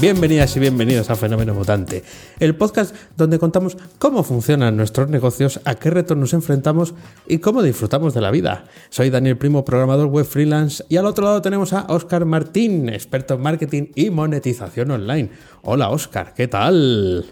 Bienvenidas y bienvenidos a Fenómeno Mutante, el podcast donde contamos cómo funcionan nuestros negocios, a qué retos nos enfrentamos y cómo disfrutamos de la vida. Soy Daniel Primo, programador web freelance, y al otro lado tenemos a Oscar Martín, experto en marketing y monetización online. Hola Oscar, ¿qué tal?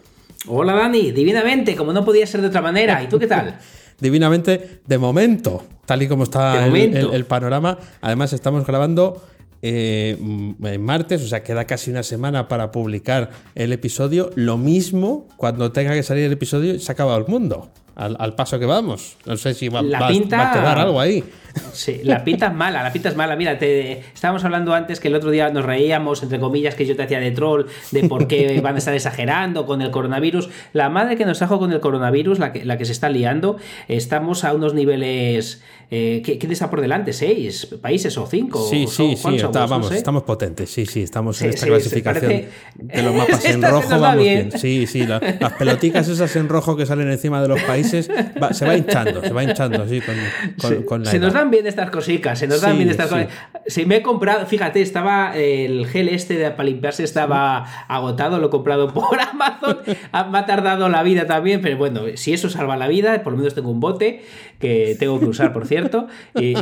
Hola Dani, divinamente, como no podía ser de otra manera. ¿Y tú qué tal? divinamente, de momento, tal y como está el panorama. Además, estamos grabando eh, en martes, o sea, queda casi una semana para publicar el episodio. Lo mismo cuando tenga que salir el episodio, se ha acabado el mundo. Al, paso que vamos. No sé si va, a quedar algo ahí. Sí, la pinta es mala, la pinta es mala. Mira, te, estábamos hablando antes que el otro día nos reíamos, entre comillas, que yo te hacía de troll, de por qué van a estar exagerando con el coronavirus. La madre que nos trajo con el coronavirus, la que, la que se está liando, estamos a unos niveles eh, ¿Quién está por delante? ¿Seis países o cinco? Sí, sí, sí, vamos, estamos potentes, sí, sí, estamos en esta clasificación de los mapas en rojo, vamos bien. Sí, sí, las pelotitas esas en rojo que salen encima de los países, se va hinchando, se va hinchando así con, con, Se nos dan bien estas cositas, se nos dan bien estas cosas. Si me he comprado, fíjate, estaba el gel este de, para limpiarse estaba agotado, lo he comprado por Amazon, me ha tardado la vida también, pero bueno, si eso salva la vida, por lo menos tengo un bote que tengo que usar, por cierto. Y,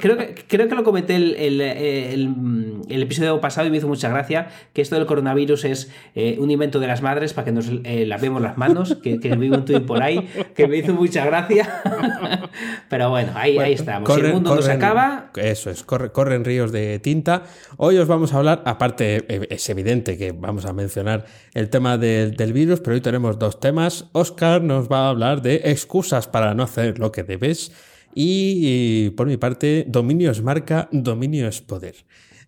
creo, que, creo que lo comenté el, el, episodio pasado y me hizo mucha gracia que esto del coronavirus es eh, un invento de las madres para que nos eh, lavemos las manos, que, que vi un tuit por ahí, que me hizo mucha gracia. Pero bueno, ahí, ahí estamos. si el mundo nos acaba. Eso es, corre, corren ríos de tinta. Hoy os vamos a hablar, aparte, eh, es evidente que vamos a mencionar el tema del, del virus, pero hoy tenemos dos temas. Oscar nos va a hablar de excusas para no hacer lo que debes. Y, por mi parte, dominio es marca, dominio es poder.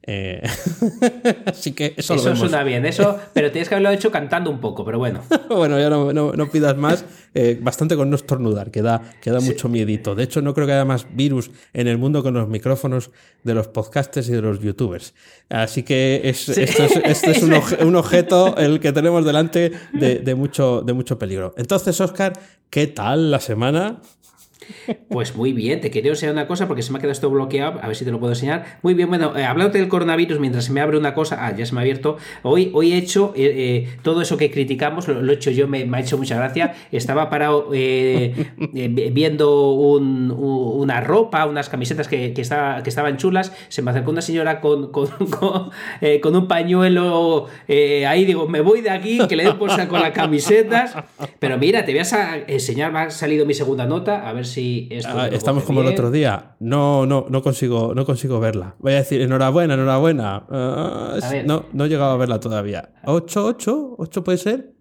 Eh, así que eso, eso suena bien, eso, pero tienes que haberlo hecho cantando un poco, pero bueno. bueno, ya no, no, pidas más, eh, bastante con no estornudar, que da, mucho miedito. De hecho, no creo que haya más virus en el mundo con los micrófonos de los podcasters y de los youtubers. Así que esto es, un, objeto el que tenemos delante de, de, mucho, de mucho peligro. Entonces, Oscar, ¿qué tal la semana? Pues muy bien, te quería enseñar una cosa porque se me ha quedado esto bloqueado, a ver si te lo puedo enseñar. Muy bien, bueno, eh, hablando del coronavirus, mientras se me abre una cosa, ah, ya se me ha abierto. Hoy, hoy he hecho eh, eh, todo eso que criticamos, lo, he hecho yo, me, ha hecho mucha gracia. Estaba parado viendo una ropa, unas camisetas que, que, que, estaban chulas. Se me acercó una señora con, con, con, un pañuelo ahí, digo, me voy de aquí, que le den por con las camisetas. Pero mira, te voy a enseñar, me ha salido mi segunda nota, a ver si Ah, estamos como el otro día. No, no, no consigo, no consigo verla. Voy a decir enhorabuena, enhorabuena. Ah, no, no he llegado a verla todavía. ¿8, 8? ¿8 puede ser?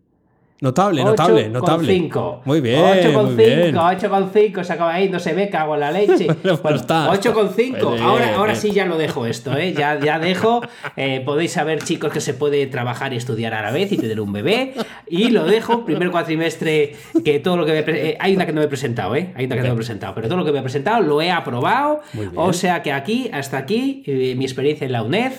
Notable, notable, notable. 5. Muy bien. 8,5, 8,5, se acaba ahí, no se ve, cago en la leche. bueno, 8,5. Ahora, ahora sí ya lo dejo esto, ¿eh? Ya, ya dejo. Eh, podéis saber, chicos, que se puede trabajar y estudiar a la vez y tener un bebé. Y lo dejo, primer cuatrimestre, que todo lo que me eh, Hay una que no me he presentado, ¿eh? Hay una que no me he presentado, pero todo lo que me he presentado lo he aprobado. O sea que aquí, hasta aquí, eh, mi experiencia en la UNED.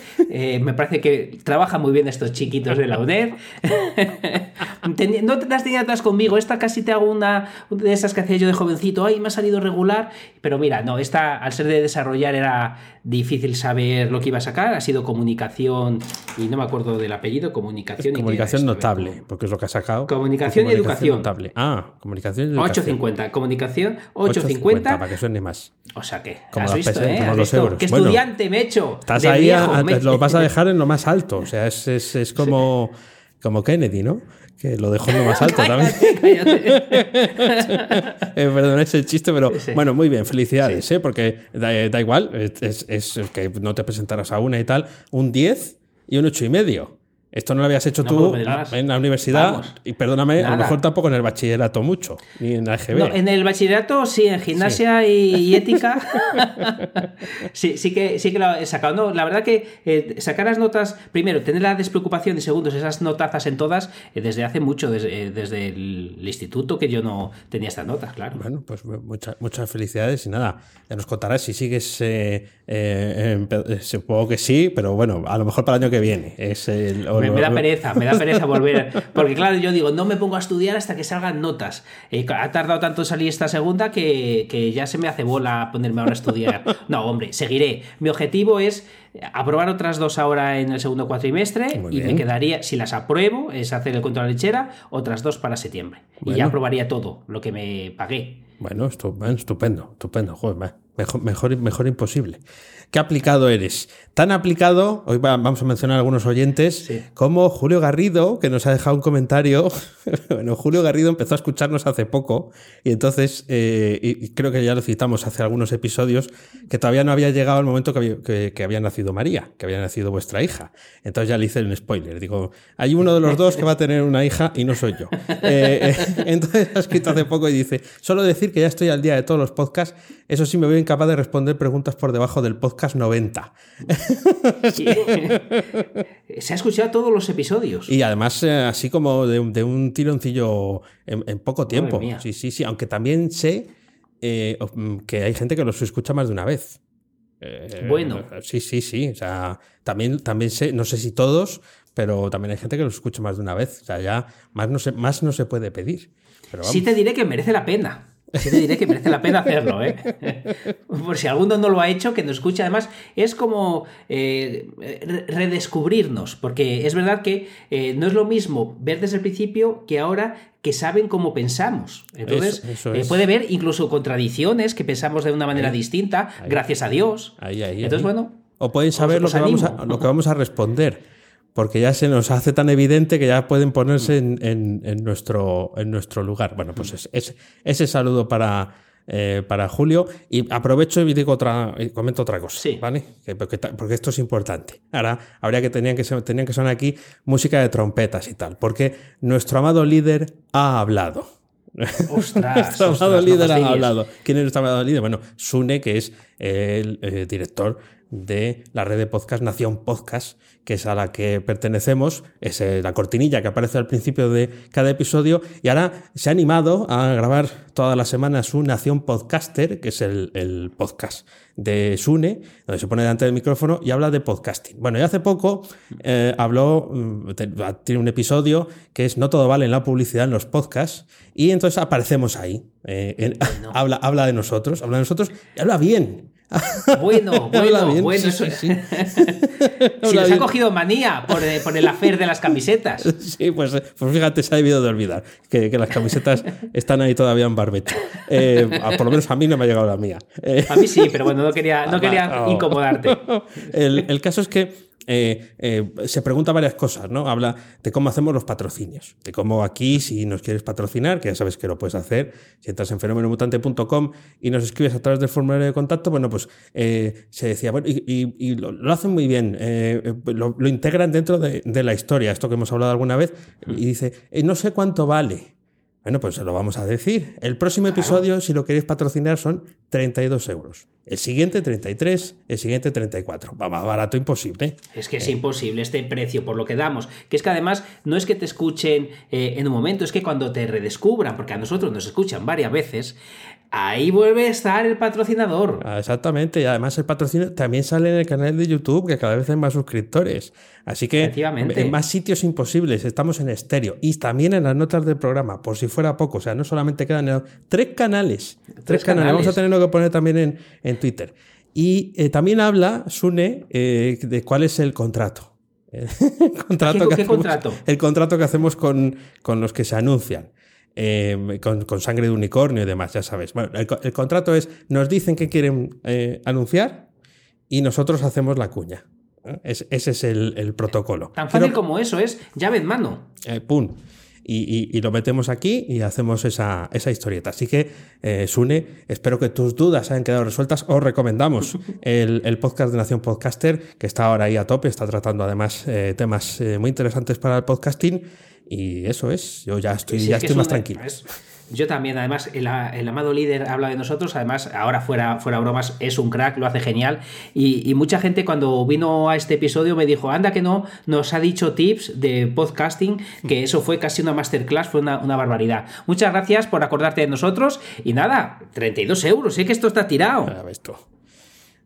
me parece que trabajan muy bien estos chiquitos de la UNED. no te das tenido atrás conmigo. Esta casi te hago una de esas que hacía yo de jovencito. Ay, me ha salido regular. Pero mira, no, esta al ser de desarrollar era difícil saber lo que iba a sacar. Ha sido comunicación, y no me acuerdo del apellido, comunicación. comunicación notable, porque es lo que ha sacado. Comunicación, y educación. Notable. Ah, comunicación y educación. 850. Comunicación 850. para que suene más. O sea que, como has visto, ¿eh? Como los euros. ¿Qué estudiante me he hecho? Estás ahí, lo vas a dejar en lo más alto. O sea, es, es, es como, como Kennedy, ¿no? Que lo dejó en lo más alto también. Eh, perdón, es el chiste, pero bueno, muy bien, felicidades, ¿eh? porque da, igual, es, es, que no te presentaras a una y tal, un 10 y un 8 y medio. Esto no lo habías hecho tú en la universidad y perdóname, a lo mejor tampoco en el bachillerato mucho, ni en la EGB. en el bachillerato sí, en gimnasia Y, ética sí, sí, que, sí que lo he sacado. No, la verdad que eh, sacar las notas, primero, tener la despreocupación y segundos, esas notazas en todas, eh, desde hace mucho, desde, desde, el instituto que yo no tenía estas notas, claro. Bueno, pues muchas muchas felicidades y nada, ya nos contarás si sigues, eh, supongo que sí, pero bueno, a lo mejor para el año que viene. Es el, me, da pereza, me da pereza volver. Porque claro, yo digo, no me pongo a estudiar hasta que salgan notas. Eh, ha tardado tanto en salir esta segunda que, que, ya se me hace bola ponerme ahora a estudiar. No, hombre, seguiré. Mi objetivo es aprobar otras dos ahora en el segundo cuatrimestre y me quedaría, si las apruebo, es hacer el cuento de la lechera, otras dos para septiembre. Y ya aprobaría todo lo que me pagué. Bueno, estupendo, estupendo. Joder, mejor, mejor, mejor imposible. ¿Qué aplicado eres? Tan aplicado, hoy vamos a mencionar a algunos oyentes, como Julio Garrido, que nos ha dejado un comentario. bueno, Julio Garrido empezó a escucharnos hace poco y entonces, eh, y creo que ya lo citamos hace algunos episodios, que todavía no había llegado el momento que había, nacido María, que había nacido vuestra hija. Entonces ya le hice un spoiler. Digo, hay uno de los dos que va a tener una hija y no soy yo. Eh, eh, entonces ha escrito hace poco y dice, solo decir que ya estoy al día de todos los podcasts, eso sí me veo incapaz de responder preguntas por debajo del podcast 90. Se ha escuchado todos los episodios. Y además, eh, así como de, un tironcillo en, poco tiempo. Sí, sí, sí. Aunque también sé eh, mm, que hay gente que los escucha más de una vez. Eh, bueno. Sí, sí, sí. O sea, también, también sé, no sé si todos, pero también hay gente que los escucha más de una vez. O sea, ya más no se, más no se puede pedir. sí te diré que merece la pena. Sí te diré que merece la pena hacerlo, ¿eh? Por si alguno no lo ha hecho, que nos escuche. Además, es como eh, redescubrirnos, porque es verdad que eh, no es lo mismo ver desde el principio que ahora que saben cómo pensamos. Entonces, eh, puede ver incluso contradicciones que pensamos de una manera distinta, gracias a Dios. Entonces, bueno. O pueden saber lo que, vamos a, lo que vamos a responder porque ya se nos hace tan evidente que ya pueden ponerse en, nuestro, en nuestro lugar. Bueno, pues es, ese saludo para, eh, para Julio. Y aprovecho y digo otra, y comento otra cosa, sí. ¿vale? porque, esto es importante. Ahora habría que tenían que tenían que sonar aquí música de trompetas y tal, porque nuestro amado líder ha hablado. Ostras, nuestro amado líder ha hablado. ¿Quién es nuestro amado líder? Bueno, Sune, que es el eh, director de la red de podcast Nación Podcast, que es a la que pertenecemos, es eh, la cortinilla que aparece al principio de cada episodio, y ahora se ha animado a grabar todas las semanas un Nación Podcaster, que es el, podcast de Sune, donde se pone delante del micrófono y habla de podcasting. Bueno, y hace poco eh, habló, mm, tiene un episodio que es No todo vale en la publicidad en los podcasts, y entonces aparecemos ahí. Eh, habla, habla de nosotros, habla de nosotros y habla bien. Bueno, bueno, bueno. Sí, sí, si nos ha cogido manía por, eh, por, el afer de las camisetas. Sí, pues, pues fíjate, se ha debido de olvidar que, que las camisetas están ahí todavía en barbecho. Eh, por lo menos a mí no me ha llegado la mía. Eh, a mí sí, pero bueno, no quería, no quería incomodarte. El, el caso es que eh, eh, se pregunta varias cosas, ¿no? Habla de cómo hacemos los patrocinios, de cómo aquí, si nos quieres patrocinar, que ya sabes que lo puedes hacer, si entras en fenomenomutante.com y nos escribes a través del formulario de contacto, bueno, pues eh, se decía, bueno, y, lo, hacen muy bien, lo, integran dentro de, de, la historia, esto que hemos hablado alguna vez, y dice, no sé cuánto vale. Bueno, pues se lo vamos a decir. El próximo episodio, si lo queréis patrocinar, son 32 euros. El siguiente 33, el siguiente 34. Va más barato imposible. Es que es imposible este precio por lo que damos. Que es que además no es que te escuchen eh, en un momento, es que cuando te redescubran, porque a nosotros nos escuchan varias veces, ahí vuelve a estar el patrocinador. Ah, exactamente, y además el patrocinio también sale en el canal de YouTube, que cada vez hay más suscriptores. Así que en más sitios imposibles, estamos en estéreo y también en las notas del programa, por si fuera poco. O sea, no solamente quedan en... tres canales. Tres, canales. Vamos a tenerlo que poner también en, en Twitter. Y eh, también habla, Sune, eh, de cuál es el contrato. el contrato ¿Qué, contrato? El contrato que hacemos con, con los que se anuncian. Em, con, sangre de unicornio y demás, ya sabes. Bueno, el, contrato es, nos dicen que quieren eh, anunciar y nosotros hacemos la cuña. ese es el, protocolo. Tan fácil como eso, es llave en mano. Eh, pum. y, lo metemos aquí y hacemos esa, esa historieta. Así que, eh, Sune, espero que tus dudas hayan quedado resueltas. Os recomendamos el, podcast de Nación Podcaster, que está ahora ahí a tope, está tratando además eh, temas eh, muy interesantes para el podcasting. Y eso es, yo ya estoy, ya estoy más tranquilo. Yo también, además, el, amado líder habla de nosotros, además, ahora fuera, fuera bromas, es un crack, lo hace genial. Y, mucha gente cuando vino a este episodio me dijo, anda que no, nos ha dicho tips de podcasting, que eso fue casi una masterclass, fue una, barbaridad. Muchas gracias por acordarte de nosotros y nada, 32 euros, sé que esto está tirado.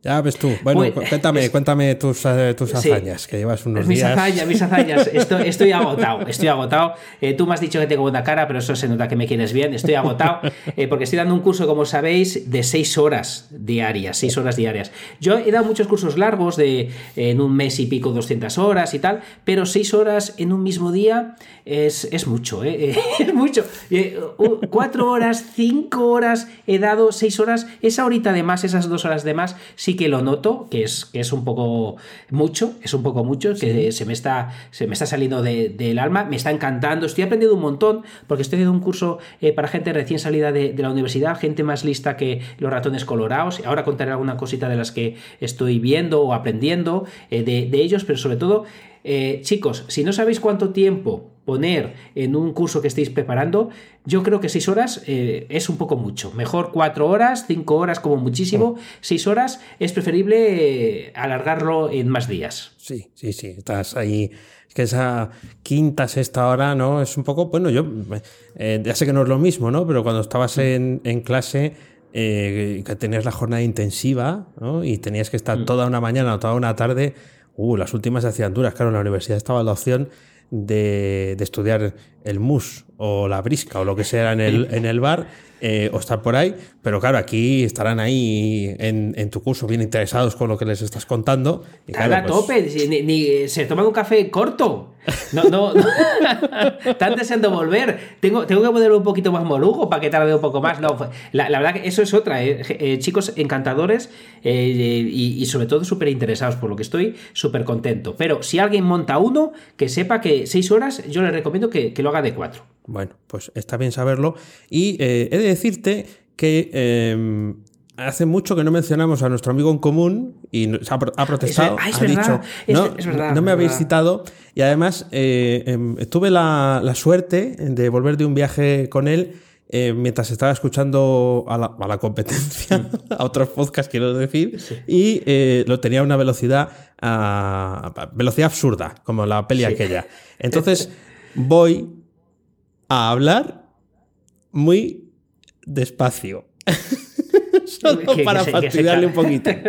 Ya ves tú. Bueno, pues, cuéntame, cuéntame tus, eh, tus hazañas, que llevas unos mis días. Hazañas, mis hazañas, estoy, estoy agotado, estoy agotado. Eh, tú me has dicho que tengo buena cara, pero eso se nota que me quieres bien. Estoy agotado eh, porque estoy dando un curso, como sabéis, de seis horas diarias, seis horas diarias. Yo he dado muchos cursos largos de en un mes y pico 200 horas y tal, pero seis horas en un mismo día es, es mucho, ¿eh? es mucho. cuatro horas, cinco horas, he dado seis horas, esa horita de más, esas dos horas de más, sí que lo noto, que es, que es un poco mucho, es un poco mucho, que se me está, se me está saliendo del alma, me está encantando, estoy aprendiendo un montón, porque estoy haciendo un curso eh, para gente recién salida de, la universidad, gente más lista que los ratones colorados, ahora contaré alguna cosita de las que estoy viendo o aprendiendo eh, de, ellos, pero sobre todo, eh, chicos, si no sabéis cuánto tiempo poner en un curso que estéis preparando, yo creo que seis horas eh, es un poco mucho. Mejor cuatro horas, cinco horas como muchísimo. Mm. Seis horas es preferible eh, alargarlo en más días. Sí, sí, sí. Estás ahí. Es que esa quinta, sexta hora, ¿no? Es un poco, bueno, yo eh, ya sé que no es lo mismo, ¿no? Pero cuando estabas en, clase, que tenías la jornada intensiva, ¿no? Y tenías que estar mm. toda una mañana o toda una tarde, uh, las últimas duras. Claro, en la universidad estaba la opción de, estudiar el mus o la brisca o lo que sea en el, en el bar eh, o estar por ahí, pero claro, aquí estarán ahí en, tu curso bien interesados con lo que les estás contando. Y claro, pues tope, ni, se toma un café corto. No, no, Están deseando volver. Tengo, tengo que poner un poquito más morugo para que tarde un poco más. No, la, verdad que eso es otra. Eh, eh, chicos encantadores y, sobre todo súper interesados, por lo que estoy súper contento. Pero si alguien monta uno, que sepa que seis horas, yo le recomiendo que, que lo haga de cuatro. Bueno, pues está bien saberlo. Y eh, he de decirte que em, hace mucho que no mencionamos a nuestro amigo en común y ha, protestado. Ah, ha dicho, no, no me habéis citado. Y además eh, em, tuve la, suerte de volver de un viaje con él. Eh, mientras estaba escuchando a la, competencia, a otros podcasts quiero decir, y lo tenía a una velocidad, a, velocidad absurda, como la peli aquella. Entonces voy a hablar muy despacio. Solo para fastidiarle un poquito.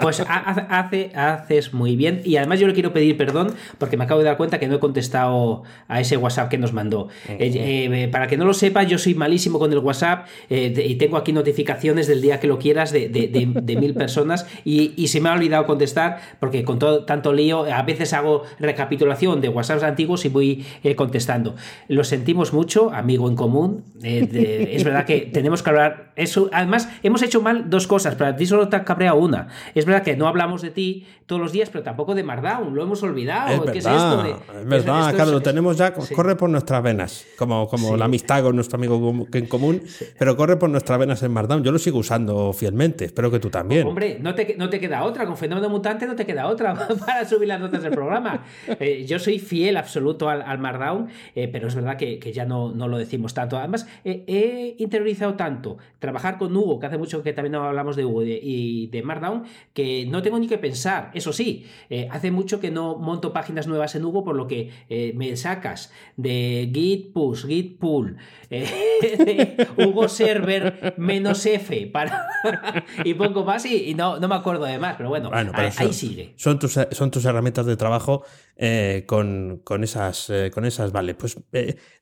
Pues hace, haces muy bien. Y además yo le quiero pedir perdón porque me acabo de dar cuenta que no he contestado a ese WhatsApp que nos mandó. Eh, eh, para que no lo sepa, yo soy malísimo con el WhatsApp eh, y tengo aquí notificaciones del día que lo quieras de, mil personas y, se me ha olvidado contestar porque con todo tanto lío, a veces hago recapitulación de WhatsApps antiguos y voy contestando. Lo sentimos mucho, amigo en común. es verdad que tenemos que hablar. Eso, además, hemos hecho mal dos cosas, pero a ti solo te ha cabreado una. Es verdad que no hablamos de ti todos los días, pero tampoco de Mardown, lo hemos olvidado. Es ¿Qué es esto? es verdad, claro, lo tenemos ya, corre por nuestras venas, como, como la amistad con nuestro amigo en común, pero corre por nuestras venas en Mardown. Yo lo sigo usando fielmente, espero que tú también. Hombre, no te, no te queda otra, con Fenómeno Mutante no te queda otra para subir las notas del programa. Eh, yo soy fiel absoluto al, al Mardown, eh, pero es verdad que, que, ya no, no lo decimos tanto. Además, he interiorizado tanto trabajar con Hugo, que hace mucho que también hablamos de Hugo y de Markdown, que no tengo ni que pensar. Eso sí, eh, hace mucho que no monto páginas nuevas en Hugo, por lo que eh, me sacas de git push, git pull, eh, Hugo server menos F para y poco más y, no, no, me acuerdo de más, pero bueno, ahí, sigue. Son tus, son tus herramientas de trabajo con, con, esas, con esas, vale. Pues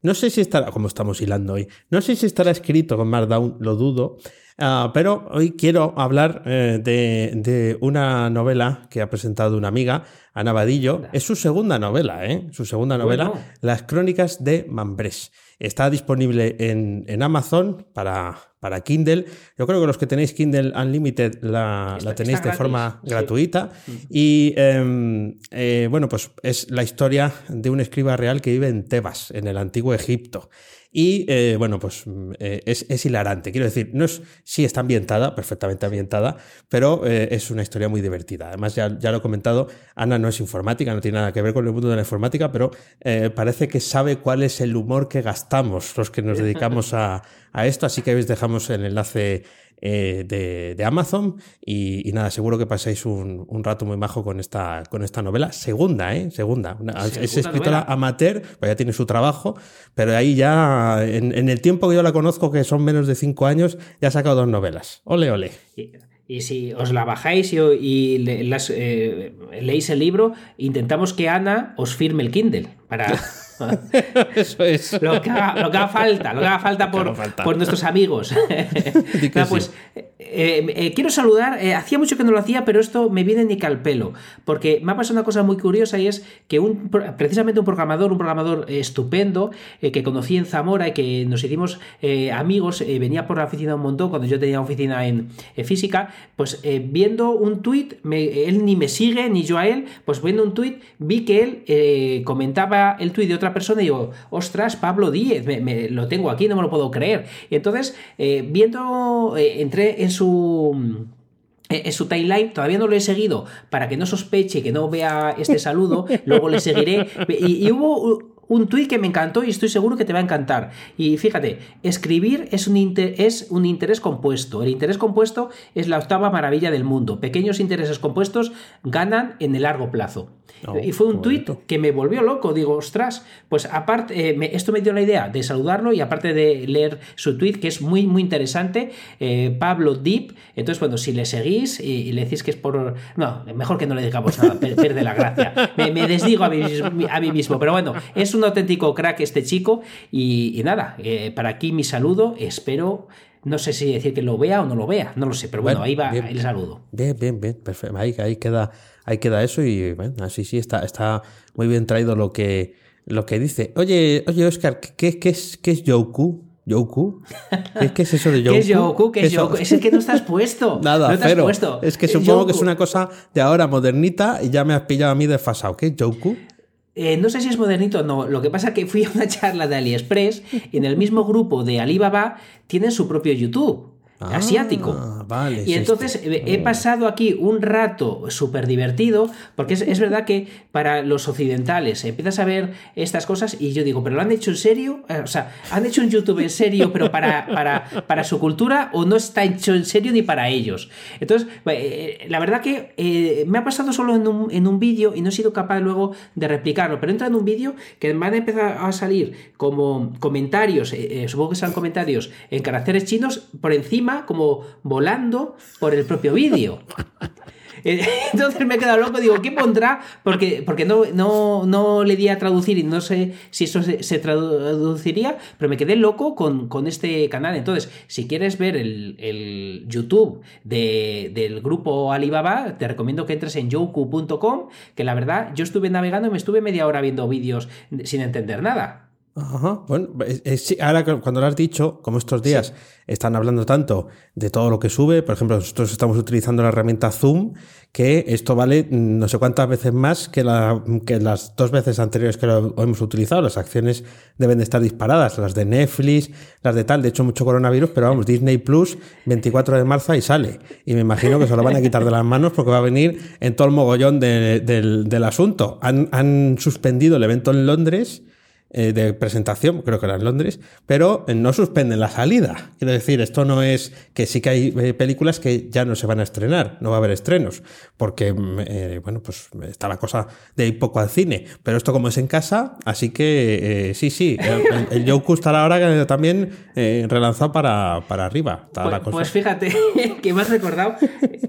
no sé si estará, como estamos hilando hoy, no sé si estará escrito con Markdown, lo dudo. Ah, pero hoy quiero hablar eh, de, una novela que ha presentado una amiga, Ana Vadillo. Es su segunda novela, ¿eh? Su segunda novela, Las Crónicas de Mambrés. Está disponible en, Amazon para, para, Kindle. Yo creo que los que tenéis Kindle Unlimited la, tenéis de forma gratuita. Y em, eh, bueno, pues es la historia de un escriba real que vive en Tebas, en el antiguo Egipto. Y eh, bueno, pues mm, eh, es, hilarante. Quiero decir, no es, sí está ambientada, perfectamente ambientada, pero eh, es una historia muy divertida. Además, ya, ya, lo he comentado, Ana no es informática, no tiene nada que ver con el mundo de la informática, pero parece que sabe cuál es el humor que gastamos los que nos dedicamos a, a esto. Así que os dejamos el enlace eh, de, Amazon. Y, nada, seguro que pasáis un, rato muy majo con esta, con esta novela. Segunda, ¿eh? Segunda. es escritora amateur, pues ya tiene su trabajo, pero ahí ya, en, el tiempo que yo la conozco, que son menos de cinco años, ya ha sacado dos novelas. Ole, ole. Y, si os la bajáis y, las, eh, leéis el libro, intentamos que Ana os firme el Kindle para... Eso es. Lo que haga, falta, lo que haga falta por, por nuestros amigos. pues eh, eh, quiero saludar, eh, hacía mucho que no lo hacía, pero esto me viene ni al pelo, porque me ha pasado una cosa muy curiosa y es que un, precisamente un programador, un programador estupendo que conocí en Zamora y que nos hicimos amigos, venía por la oficina un montón cuando yo tenía oficina en física, pues viendo un tuit, él ni me sigue, ni yo a él, pues viendo un tuit, vi que él comentaba el tuit de otra persona y digo, ostras, Pablo Díez, me, lo tengo aquí, no me lo puedo creer. Y entonces, viendo, entré en su en su timeline, todavía no lo he seguido para que no sospeche, que no vea este saludo, luego le seguiré. Y, hubo un tuit que me encantó y estoy seguro que te va a encantar. Y fíjate, escribir es un, es un interés compuesto. El interés compuesto es la octava maravilla del mundo. Pequeños intereses compuestos ganan en el largo plazo. Oh, y fue un tuit que me volvió loco. Digo, ostras, pues aparte, eh, esto me dio la idea de saludarlo y aparte de leer su tuit, que es muy, muy interesante, eh, Pablo Deep. Entonces, bueno, si le seguís y, le decís que es por. No, mejor que no le digamos nada, pierde la gracia. Me, desdigo a mí, a mí mismo. Pero bueno, es un auténtico crack este chico y, nada, eh, para aquí mi saludo, espero... No sé si decir que lo vea o no lo vea, no lo sé, pero bueno, ahí va el saludo. Bien, bien, bien, perfecto. Ahí, ahí, queda, ahí queda eso y bueno, así sí está, está muy bien traído lo que, lo que dice. Oye, oye, Oscar, ¿qué, qué es, qué es Yoku? ¿Yoku? ¿Qué, es eso de Yoku? ¿Qué es Yoku? ¿Qué es Yoku? Es el que no estás puesto. Nada, no pero es que supongo que es una cosa de ahora modernita y ya me has pillado a mí desfasado. ¿Qué es Yoku? Eh, no sé si es modernito o no. Lo que pasa es que fui a una charla de AliExpress y en el mismo grupo de Alibaba tienen su propio YouTube. Ah, asiático. Vale, y entonces he pasado aquí un rato súper divertido, porque es, verdad que para los occidentales empiezas a ver estas cosas y yo digo, ¿pero lo han hecho en serio? Eh, o sea, ¿han hecho un YouTube en serio, pero para, para, para su cultura o no está hecho en serio ni para ellos? Entonces, eh, la verdad que eh, me ha pasado solo en un, en un vídeo y no he sido capaz luego de replicarlo, pero entra en un vídeo que van a empezar a salir como comentarios, supongo que serán comentarios en caracteres chinos por encima como volando por el propio vídeo. Eh, entonces me he quedado loco, digo, ¿qué pondrá? Porque, porque no, no, no le di a traducir y no sé si eso se, traduciría, pero me quedé loco con, este canal. Entonces, si quieres ver el, YouTube del grupo Alibaba, te recomiendo que entres en yoku.com, que la verdad yo estuve navegando y me estuve media hora viendo vídeos sin entender nada. Ajá. Bueno, ahora cuando lo has dicho, como estos días están hablando tanto de todo lo que sube, por ejemplo, nosotros estamos utilizando la herramienta Zoom, que esto vale no sé cuántas veces más que, la, que las dos veces anteriores que lo hemos utilizado. Las acciones deben de estar disparadas, las de Netflix, las de tal, de hecho mucho coronavirus, pero vamos, Disney Plus, 24 de marzo y sale. Y me imagino que se lo van a quitar de las manos porque va a venir en todo el mogollón del, asunto. Han, han suspendido el evento en Londres eh, de presentación, creo que era en Londres, pero eh, no suspenden la salida. Quiero decir, esto no es que sí que hay eh, películas que ya no se van a estrenar, no va a haber estrenos, porque, mm, bueno, pues está la cosa de ir poco al cine, pero esto como es en casa, así que sí, sí, el, el está ahora también relanzado para, para arriba. Pues, pues, fíjate que me has recordado,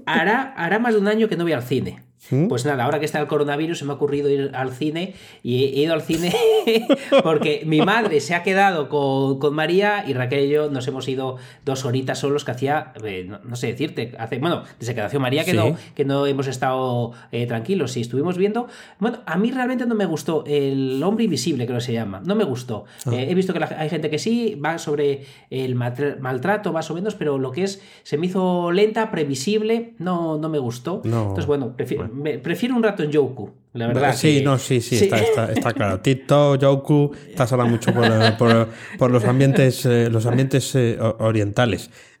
hará, hará más de un año que no voy al cine. Pues nada, ahora que está el coronavirus se me ha ocurrido ir al cine y he ido al cine porque mi madre se ha quedado con, María y Raquel y yo nos hemos ido dos horitas solos que hacía, eh, no, sé decirte, hace, bueno, desde que nació María que, no, que no hemos estado eh, tranquilos y estuvimos viendo, bueno, a mí realmente no me gustó El hombre invisible, creo que se llama, no me gustó. Ah. Eh, he visto que hay gente que sí, va sobre el maltrato más o menos, pero lo que es, se me hizo lenta, previsible, no, no me gustó. Entonces, bueno, prefiero prefiero un rato en Yoku, la verdad. Sí, no, sí, sí, Está, está, claro. Tito, Yoku, estás hablando mucho por, por, los ambientes, eh, los ambientes eh, orientales.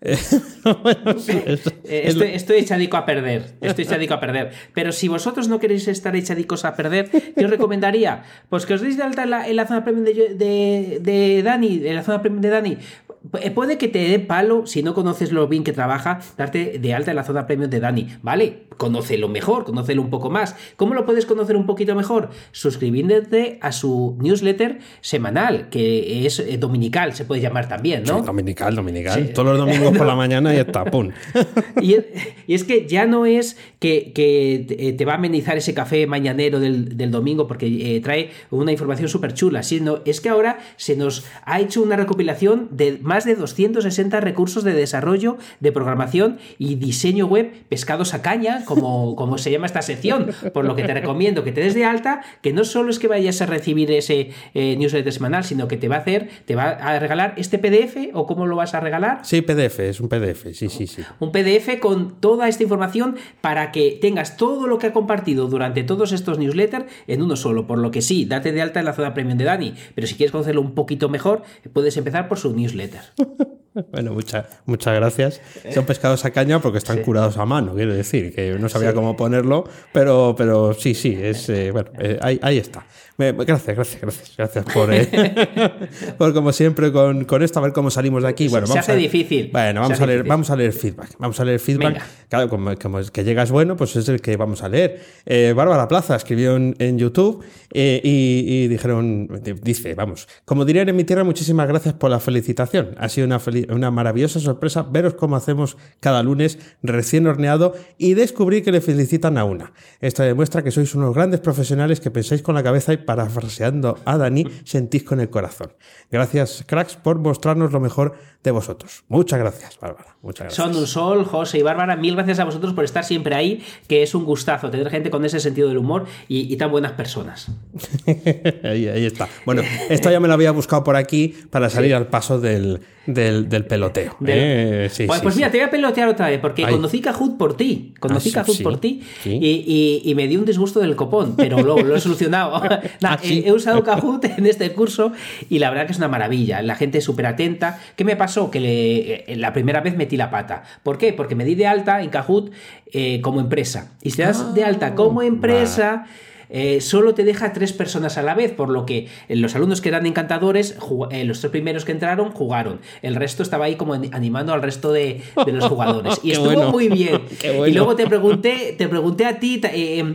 estoy, estoy, echadico a perder. Estoy echadico a perder. Pero si vosotros no queréis estar echadicos a perder, yo os recomendaría pues que os deis de alta en la, zona premium de, de, de Dani, en la zona premium de Dani, eh, puede que te dé palo, si no conoces lo bien que trabaja, darte de alta en la zona premium de Dani. ¿Vale? Conócelo mejor, conócelo un poco más. ¿Cómo lo puedes conocer un poquito mejor? Suscribiéndote a su newsletter semanal, que es eh, dominical, se puede llamar también, ¿no? dominical, dominical. Todos los domingos por la mañana y está, pum. y, es que ya no es que, eh, te va a amenizar ese café mañanero del, domingo porque trae una información súper chula, sino es que ahora se nos ha hecho una recopilación de más de 260 recursos de desarrollo, de programación y diseño web pescados a caña, como, como se llama esta sección. Por lo que te recomiendo que te des de alta, que no solo es que vayas a recibir ese eh, newsletter semanal, sino que te va a hacer, te va a regalar este PDF o cómo lo vas a regalar. Sí, PDF, es un PDF, sí, sí, sí. Un PDF con toda esta información para que tengas todo lo que ha compartido durante todos estos newsletters en uno solo. Por lo que sí, date de alta en la zona premium de Dani, pero si quieres conocerlo un poquito mejor, puedes empezar por su newsletter. Bueno, muchas muchas gracias. Son pescados a caña porque están curados a mano, quiero decir, que no sabía cómo ponerlo, pero, pero sí, sí, es eh, bueno, eh, ahí, está. Gracias, gracias, gracias, gracias por, eh, por como siempre con, con, esto, a ver cómo salimos de aquí. Bueno, vamos Se hace difícil. Bueno, vamos a, leer, vamos a leer feedback. Vamos a leer feedback. Claro, como, como, es que llegas bueno, pues es el que vamos a leer. Bárbara Plaza escribió en, en YouTube y, y, dijeron, dice, vamos, como dirían en mi tierra, muchísimas gracias por la felicitación. Ha sido una una maravillosa sorpresa veros cómo hacemos cada lunes recién horneado y descubrir que le felicitan a una. Esto demuestra que sois unos grandes profesionales que pensáis con la cabeza y parafraseando a Dani, sentís con el corazón. Gracias, cracks, por mostrarnos lo mejor de vosotros. Muchas gracias, Bárbara. Muchas gracias. Son un sol, José y Bárbara. Mil gracias a vosotros por estar siempre ahí, que es un gustazo tener gente con ese sentido del humor y, tan buenas personas. ahí, está. Bueno, esto ya me lo había buscado por aquí para salir al paso del, del, peloteo. ¿eh? pues, pues mira, te voy a pelotear otra vez, porque conocí Kahoot por ti. Conocí ah, Kahoot por ti y, me di un disgusto del copón, pero luego lo he solucionado. Ah, he, usado Kahoot en este curso y la verdad que es una maravilla. La gente es súper atenta. ¿Qué me pasó? Que le, eh, la primera vez metí la pata. ¿Por qué? Porque me di de alta en Kahoot eh, como empresa. Y si te das de alta como empresa... Eh, solo te deja tres personas a la vez, por lo que eh, los alumnos que eran encantadores, eh, los tres primeros que entraron, jugaron. El resto estaba ahí como animando al resto de, los jugadores. Y estuvo muy bien. Y luego te pregunté, te pregunté a ti,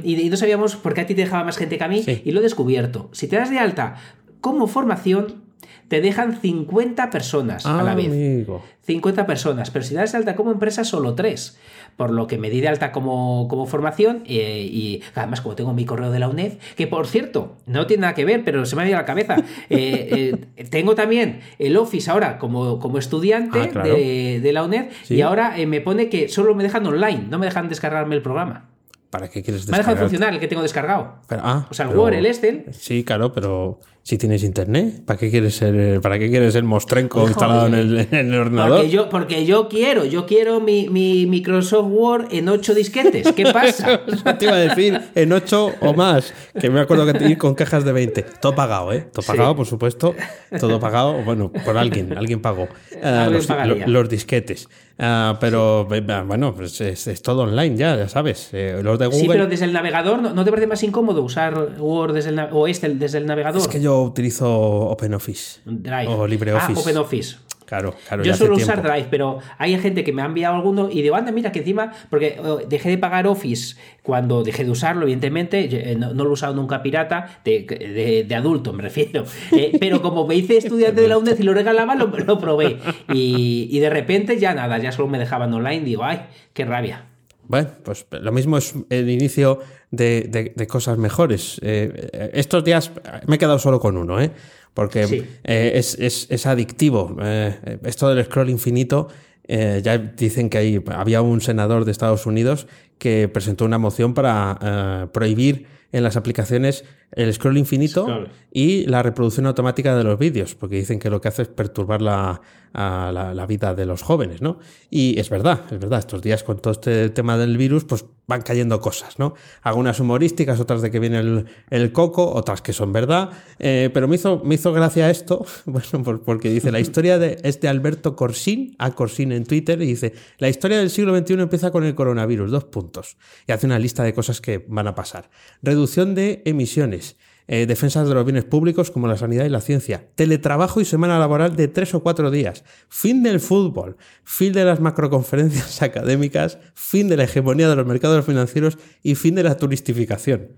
y no sabíamos por qué a ti te dejaba más gente que a mí, y lo he descubierto. Si te das de alta como formación, te dejan 50 personas a la vez. 50 personas, pero si das de alta como empresa, solo 3 por lo que me di de alta como, formación eh, y además como tengo mi correo de la UNED, que por cierto, no tiene nada que ver, pero se me ha ido a la cabeza, eh, eh, tengo también el Office ahora como, como estudiante ah, de, la UNED y ahora me pone que solo me dejan online, no me dejan descargarme el programa. ¿Para qué quieres descargar? Me ha dejado funcionar el que tengo descargado. ah, o sea, el Word, el Excel. Sí, claro, pero si tienes internet, ¿para qué quieres ser, para qué quieres el Mostrenco instalado en el, ordenador? Porque yo, porque yo quiero, yo quiero mi, Microsoft Word en 8 disquetes. ¿Qué pasa? te iba a decir, en 8 o más. Que me acuerdo que ir con cajas de 20. Todo pagado, ¿eh? Todo pagado, por supuesto. Todo pagado, bueno, por alguien, alguien pagó. Eh, los, disquetes. Ah, pero bueno, pues es, todo online ya, ya sabes. Eh, los de Google. Sí, pero desde el navegador, ¿no, te parece más incómodo usar Word desde el, o Excel desde el navegador? Es que yo utilizo OpenOffice. Drive. O LibreOffice. Ah, OpenOffice. Claro, claro. Yo suelo usar Drive, pero hay gente que me ha enviado alguno y digo, anda, mira, que encima, porque oh, dejé de pagar Office cuando dejé de usarlo, evidentemente, eh, no, lo he usado nunca pirata, de, adulto me refiero. Eh, pero como me hice estudiante de la UNED y lo regalaba, lo, lo probé. Y, y, de repente ya nada, ya solo me dejaban online, digo, ay, qué rabia. Bueno, pues lo mismo es el inicio de, cosas mejores. Eh, estos días me he quedado solo con uno, ¿eh? Porque eh, es, adictivo. Eh, esto del scroll infinito, ya dicen que hay, había un senador de Estados Unidos que presentó una moción para prohibir en las aplicaciones el scroll infinito y la reproducción automática de los vídeos, porque dicen que lo que hace es perturbar la, la, vida de los jóvenes, ¿no? Y es verdad, es verdad, estos días con todo este tema del virus, pues van cayendo cosas, ¿no? Algunas humorísticas, otras de que viene el, coco, otras que son verdad, eh, pero me hizo, me hizo gracia esto, bueno, porque dice, la historia de, es de Alberto Corsín, a Corsín en Twitter, y dice, la historia del siglo XXI empieza con el coronavirus, dos puntos, y hace una lista de cosas que van a pasar. Reducción de emisiones, eh, defensas de los bienes públicos como la sanidad y la ciencia, teletrabajo y semana laboral de tres o cuatro días, fin del fútbol, fin de las macroconferencias académicas, fin de la hegemonía de los mercados financieros y fin de la turistificación.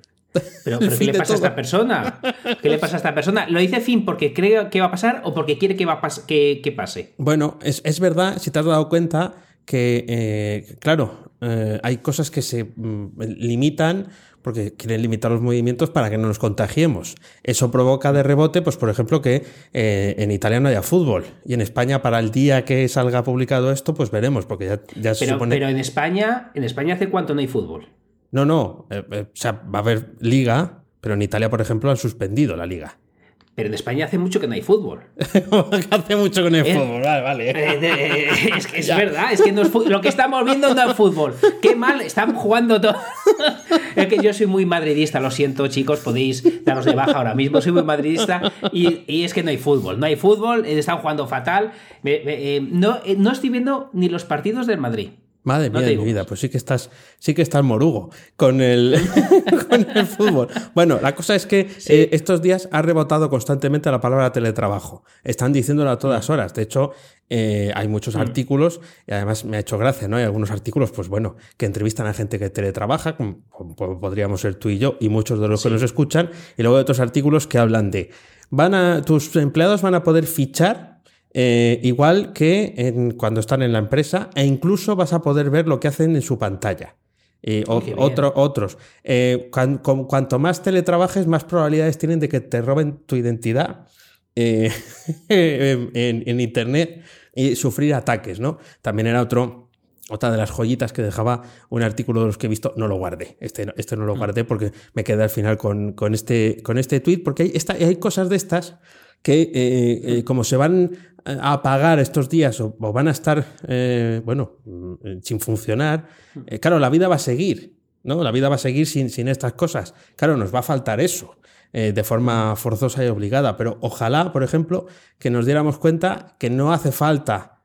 Pero, ¿qué le pasa a esta persona? ¿Qué le pasa a esta persona? ¿Lo dice fin porque cree que va a pasar o porque quiere que, va que, pase? Bueno, es, verdad, si te has dado cuenta que, eh, claro, eh, hay cosas que se mm, limitan porque quieren limitar los movimientos para que no nos contagiemos. Eso provoca de rebote, pues por ejemplo, que eh, en Italia no haya fútbol. Y en España, para el día que salga publicado esto, pues veremos, porque ya, ya se supone... Pero en España, ¿en España hace cuánto no hay fútbol? No, no. Eh, eh, o sea, va a haber liga, pero en Italia, por ejemplo, han suspendido la liga. Pero en España hace mucho que no hay fútbol. hace mucho que no hay fútbol, vale, vale. es que es verdad, es que lo que estamos viendo no es fútbol. Qué mal, están jugando todo. es que yo soy muy madridista, lo siento, chicos, podéis daros de baja ahora mismo. Soy muy madridista y, es que no hay fútbol. No hay fútbol, están jugando fatal. Eh, no, no estoy viendo ni los partidos del Madrid. Madre mía de mi vida, pues sí que estás, sí que estás morugo con el, con el fútbol. Bueno, la cosa es que eh, estos días ha rebotado constantemente la palabra teletrabajo. Están diciéndolo a todas mm. horas. De hecho, eh, hay muchos mm. artículos, y además me ha hecho gracia, ¿no? Hay algunos artículos, pues bueno, que entrevistan a gente que teletrabaja, como, podríamos ser tú y yo, y muchos de los que nos escuchan, y luego hay otros artículos que hablan de van a, tus empleados van a poder fichar eh, igual que cuando están en la empresa, e incluso vas a poder ver lo que hacen en su pantalla. Y otros. Eh, cuanto más teletrabajes, más probabilidades tienen de que te roben tu identidad eh, en, Internet y sufrir ataques, ¿no? También era otro, otra de las joyitas que dejaba un artículo de los que he visto, no lo guardé. Este, este no lo mm. guardé porque me quedé al final con, este, con este tweet, porque hay, hay cosas de estas que como se van a apagar estos días o, van a estar, eh, bueno, mm, sin funcionar, eh, claro, la vida va a seguir, ¿no? La vida va a seguir sin, sin estas cosas. Claro, nos va a faltar eso. Eh, de forma forzosa y obligada, pero ojalá, por ejemplo, que nos diéramos cuenta que no hace falta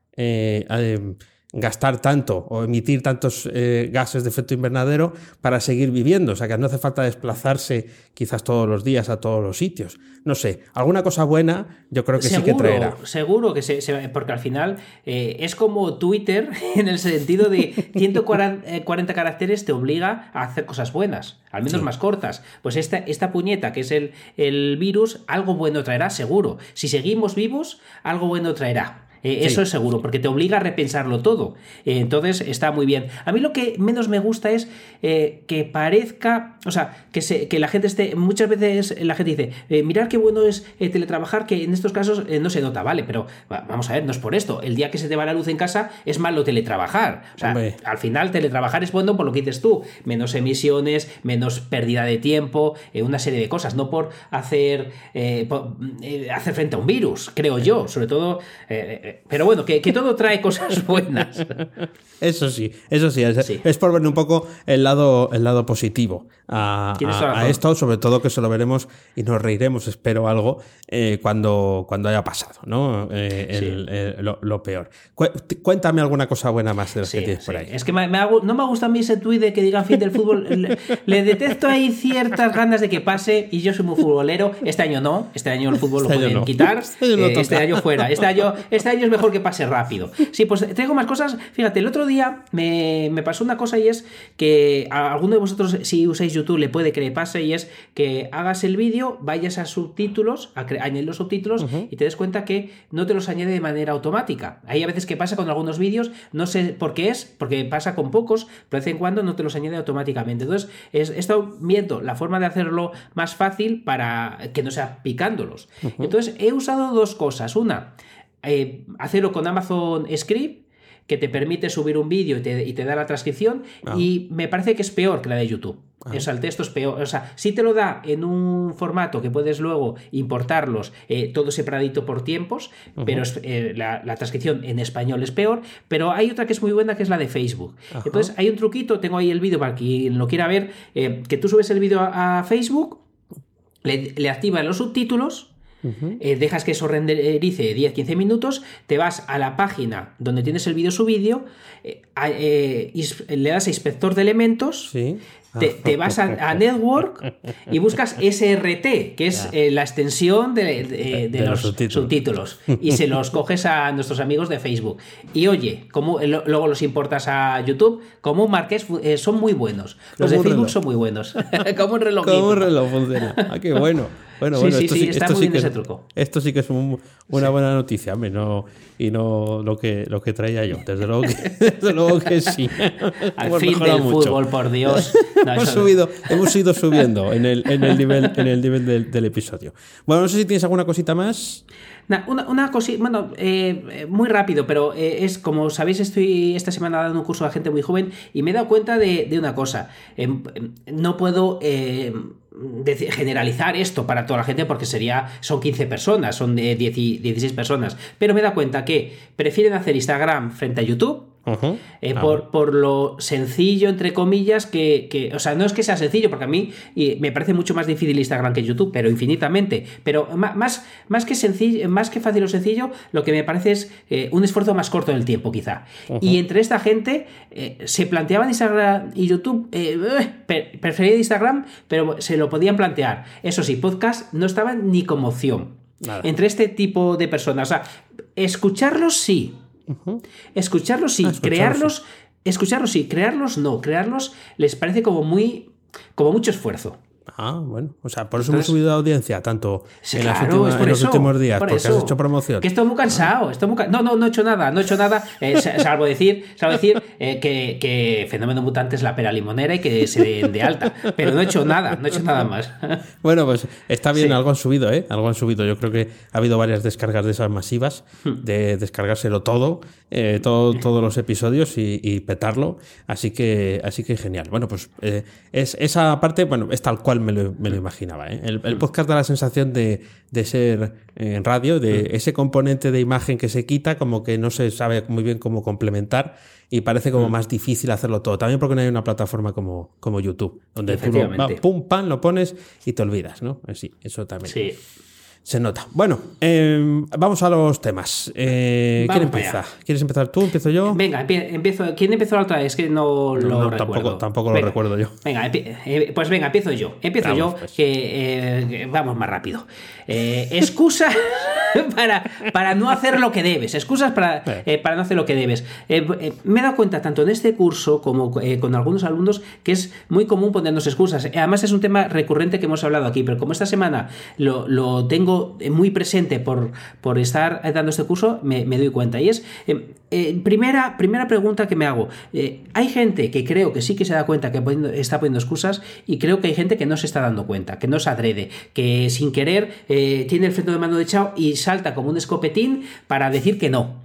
gastar tanto o emitir tantos eh, gases de efecto invernadero para seguir viviendo. O sea, que no hace falta desplazarse quizás todos los días a todos los sitios. No sé, alguna cosa buena yo creo que sí que traerá. Seguro que se, porque al final eh, es como Twitter en el sentido de 140 eh, caracteres te obliga a hacer cosas buenas, al menos más cortas. Pues esta, esta puñeta que es el, el virus, algo bueno traerá seguro. Si seguimos vivos, algo bueno traerá. Eh, eso es seguro, porque te obliga a repensarlo todo. Eh, entonces está muy bien. A mí lo que menos me gusta es eh, que parezca, o sea, que, se, que la gente esté, muchas veces la gente dice, mirar qué bueno es teletrabajar, que en estos casos no se nota, ¿vale? Pero vamos a ver, no es por esto. El día que se te va la luz en casa es malo teletrabajar. O sea, al final teletrabajar es bueno por lo que dices tú, menos emisiones, menos pérdida de tiempo, una serie de cosas, no por hacer, hacer frente a un virus, creo yo, sobre todo pero bueno, que, todo trae cosas buenas. Eso sí, eso sí es, por ver un poco el lado, el lado positivo a, esto, sobre todo que se lo veremos y nos reiremos, espero algo, eh, cuando, cuando haya pasado, ¿no? Eh, lo, peor. Cuéntame alguna cosa buena más de las que tienes por ahí. Es que no me gusta a mí ese tuit de que diga fin del fútbol. le, detecto ahí ciertas ganas de que pase y yo soy muy futbolero. Este año no, este año el fútbol lo este pueden quitar. Este, este año, fuera. Este año, este año es mejor que pase rápido. Sí, pues traigo más cosas. Fíjate, el otro día me, pasó una cosa y es que a alguno de vosotros, si usáis YouTube, le puede que le pase y es que hagas el vídeo, vayas a subtítulos, a añadir los subtítulos y te des cuenta que no te los añade de manera automática. Hay a veces que pasa con algunos vídeos, no sé por qué es, porque pasa con pocos, pero de vez en cuando no te los añade automáticamente. Entonces, he estado viendo la forma de hacerlo más fácil para que no sea picándolos. Entonces, he usado dos cosas. Una, eh, hacerlo con Amazon Script, que te permite subir un vídeo y te, da la transcripción, ah. y me parece que es peor que la de YouTube. Ah. O sea, el texto es peor. O sea, sí te lo da en un formato que puedes luego importarlos, eh, todo separadito por tiempos, pero eh, la, transcripción en español es peor. Pero hay otra que es muy buena, que es la de Facebook. Entonces, hay un truquito, tengo ahí el vídeo para quien lo quiera ver, que tú subes el vídeo a, Facebook, le, le activas los subtítulos eh, dejas que eso renderice 10-15 minutos, te vas a la página donde tienes el vídeo subido, eh, eh, le das a inspector de elementos, te, vas a, Network y buscas SRT, que es la extensión de, los, subtítulos. y se los coges a nuestros amigos de Facebook. Y oye, como, luego los importas a YouTube, como un marqués, son muy buenos. Los de Facebook son muy buenos. como un reloj. Como un reloj funciona. Ah, qué bueno. Bueno, sí, sí, sí, está muy bien que ese truco. Esto sí que es una buena noticia, hombre, no, y no lo que, lo que traía yo. Desde luego que, desde luego que sí. Al fin del fútbol, por Dios. hemos, subido, hemos ido subiendo en el, en el nivel, en el nivel del, del episodio. Bueno, no sé si tienes alguna cosita más una, una cosita, bueno, eh, muy rápido, pero eh, es como sabéis, estoy esta semana dando un curso a gente muy joven y me he dado cuenta de, una cosa. Em, em, no puedo eh, generalizar esto para toda la gente porque sería, son 15 personas, son 10, 16 personas, pero me dado cuenta que prefieren hacer Instagram frente a YouTube eh, ah, por, por, lo sencillo, entre comillas, que, O sea, no es que sea sencillo, porque a mí me parece mucho más difícil Instagram que YouTube, pero infinitamente. Pero más, más, que, sencillo, más que fácil o sencillo, lo que me parece es eh, un esfuerzo más corto del tiempo, quizá. Y entre esta gente eh, se planteaban Instagram y YouTube, prefería Instagram, pero se lo podían plantear. Eso sí, podcast no estaban ni como opción. Entre este tipo de personas. O sea, escucharlos sí, Escucharlos sí, ah, crearlos, escucharlos sí, crearlos no, crearlos les parece como muy, como mucho esfuerzo. Ah, bueno. O sea, por eso hemos subido audiencia, tanto en, los últimos días, porque has hecho promoción. Que estoy muy cansado. Estoy muy No, no, no he hecho nada. No he hecho nada. Eh, salvo decir, salvo decir eh, que, que, Fenómeno Mutante es la pera limonera y que se den de alta. Pero no he hecho nada. No he hecho nada más. bueno, pues está bien. Algo han subido, ¿eh? Algo han subido. Yo creo que ha habido varias descargas de esas masivas, hmm. de descargárselo todo, eh, todo todos los episodios y, petarlo. Así que, así que genial. Bueno, pues es, esa parte, bueno, es tal cual me lo, me lo imaginaba. ¿eh? El, mm. podcast da la sensación de, ser en radio, de mm. ese componente de imagen que se quita, como que no se sabe muy bien cómo complementar y parece como mm. más difícil hacerlo todo. También porque no hay una plataforma como, como YouTube, donde tú pum, pan, lo pones y te olvidas, ¿no? Eh, sí, eso también. Sí. Se nota. Bueno, em, vamos a los temas. Eh, ¿Quién empieza? ¿Quieres empezar tú? ¿Empiezo yo? Venga, empiezo. ¿Quién empezó la otra vez? Es que no lo recuerdo. Tampoco, tampoco lo recuerdo yo. Venga, eh, pues venga, empiezo yo. Empiezo yo, pues. eh, que vamos más rápido. excusas para, para no hacer lo que debes. Excusas para, para no hacer lo que debes. me he dado cuenta, tanto en este curso como con algunos alumnos, que es muy común ponernos excusas. Además, es un tema recurrente que hemos hablado aquí, pero como esta semana lo, lo tengo muy presente por, por estar dando este curso, me, doy cuenta. Y es, eh, eh, primera, primera pregunta que me hago. Eh, hay gente que creo que sí que se da cuenta que está poniendo excusas y creo que hay gente que no se está dando cuenta, que no se adrede, que sin querer tiene el freno de mano de echado y salta como un escopetín para decir que no.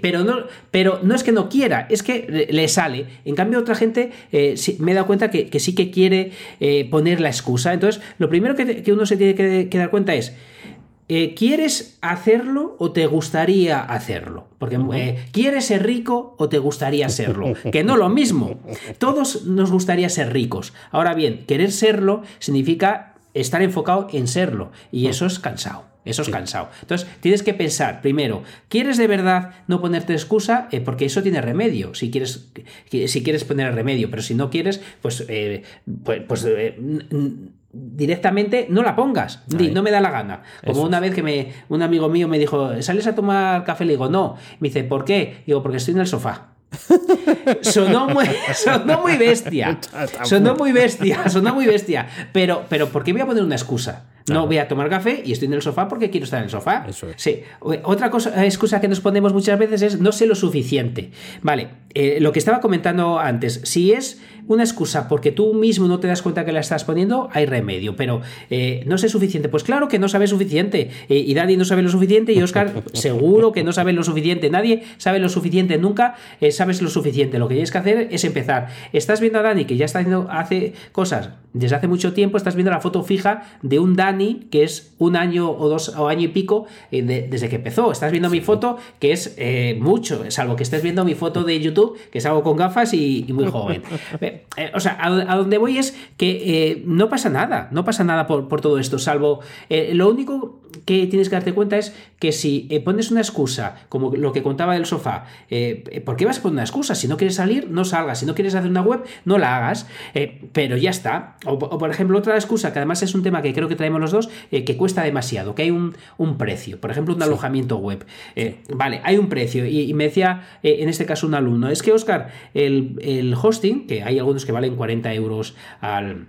Pero, no, pero no es que no quiera, es que le sale. En cambio, otra gente me he dado cuenta que, sí que quiere poner la excusa. Entonces, lo primero que, uno se tiene que, dar cuenta es, ¿quieres hacerlo o te gustaría hacerlo? Porque ¿quieres ser rico o te gustaría serlo? Que no lo mismo. Todos nos gustaría ser ricos. Ahora bien, querer serlo significa estar enfocado en serlo y eso es cansado. Eso es cansado. Entonces, tienes que pensar, primero, ¿quieres de verdad no ponerte excusa? Eh, porque eso tiene remedio, si quieres, si quieres poner remedio, pero si no quieres, pues, eh, pues, pues eh, directamente no la pongas. no me da la gana. Como una vez que me, un amigo mío me dijo, ¿sales a tomar café? Le digo, no. Me dice, ¿por qué? Digo, porque estoy en el sofá. sonó, muy, sonó muy bestia. Sonó muy bestia, sonó muy bestia. Pero, pero ¿por qué voy a poner una excusa? No voy a tomar café y estoy en el sofá porque quiero estar en el sofá. Eso Sí. Otra cosa, excusa que nos ponemos muchas veces es no sé lo suficiente. Vale, eh, lo que estaba comentando antes, si es una excusa porque tú mismo no te das cuenta que la estás poniendo, hay remedio. Pero eh, no sé suficiente. Pues claro que no sabe suficiente. Eh, y Dani no sabe lo suficiente y Oscar seguro que no sabe lo suficiente. Nadie sabe lo suficiente nunca. sabes lo suficiente. Lo que tienes que hacer es empezar. Estás viendo a Dani que ya está haciendo hace cosas desde hace mucho tiempo. Estás viendo la foto fija de un Dani que es un año o dos o año y pico eh, desde que empezó. Estás viendo mi foto, que es eh, mucho, salvo que estés viendo mi foto de YouTube, que es algo con gafas y, muy joven. Eh, o sea, a, donde voy es que no pasa nada, no pasa nada por, por todo esto, salvo lo único que tienes que darte cuenta es que si pones una excusa, como lo que contaba del sofá, ¿por qué vas a poner una excusa? Si no quieres salir, no salgas. Si no quieres hacer una web, no la hagas. pero ya está. O, o, por ejemplo, otra excusa, que además es un tema que creo que traemos los dos, eh, que cuesta demasiado, que hay un, precio. Por ejemplo, un alojamiento web. Eh, vale, hay un precio. Y, me decía, eh, en este caso, un alumno, es que, Oscar, el, el hosting, que hay algunos que valen 40 euros al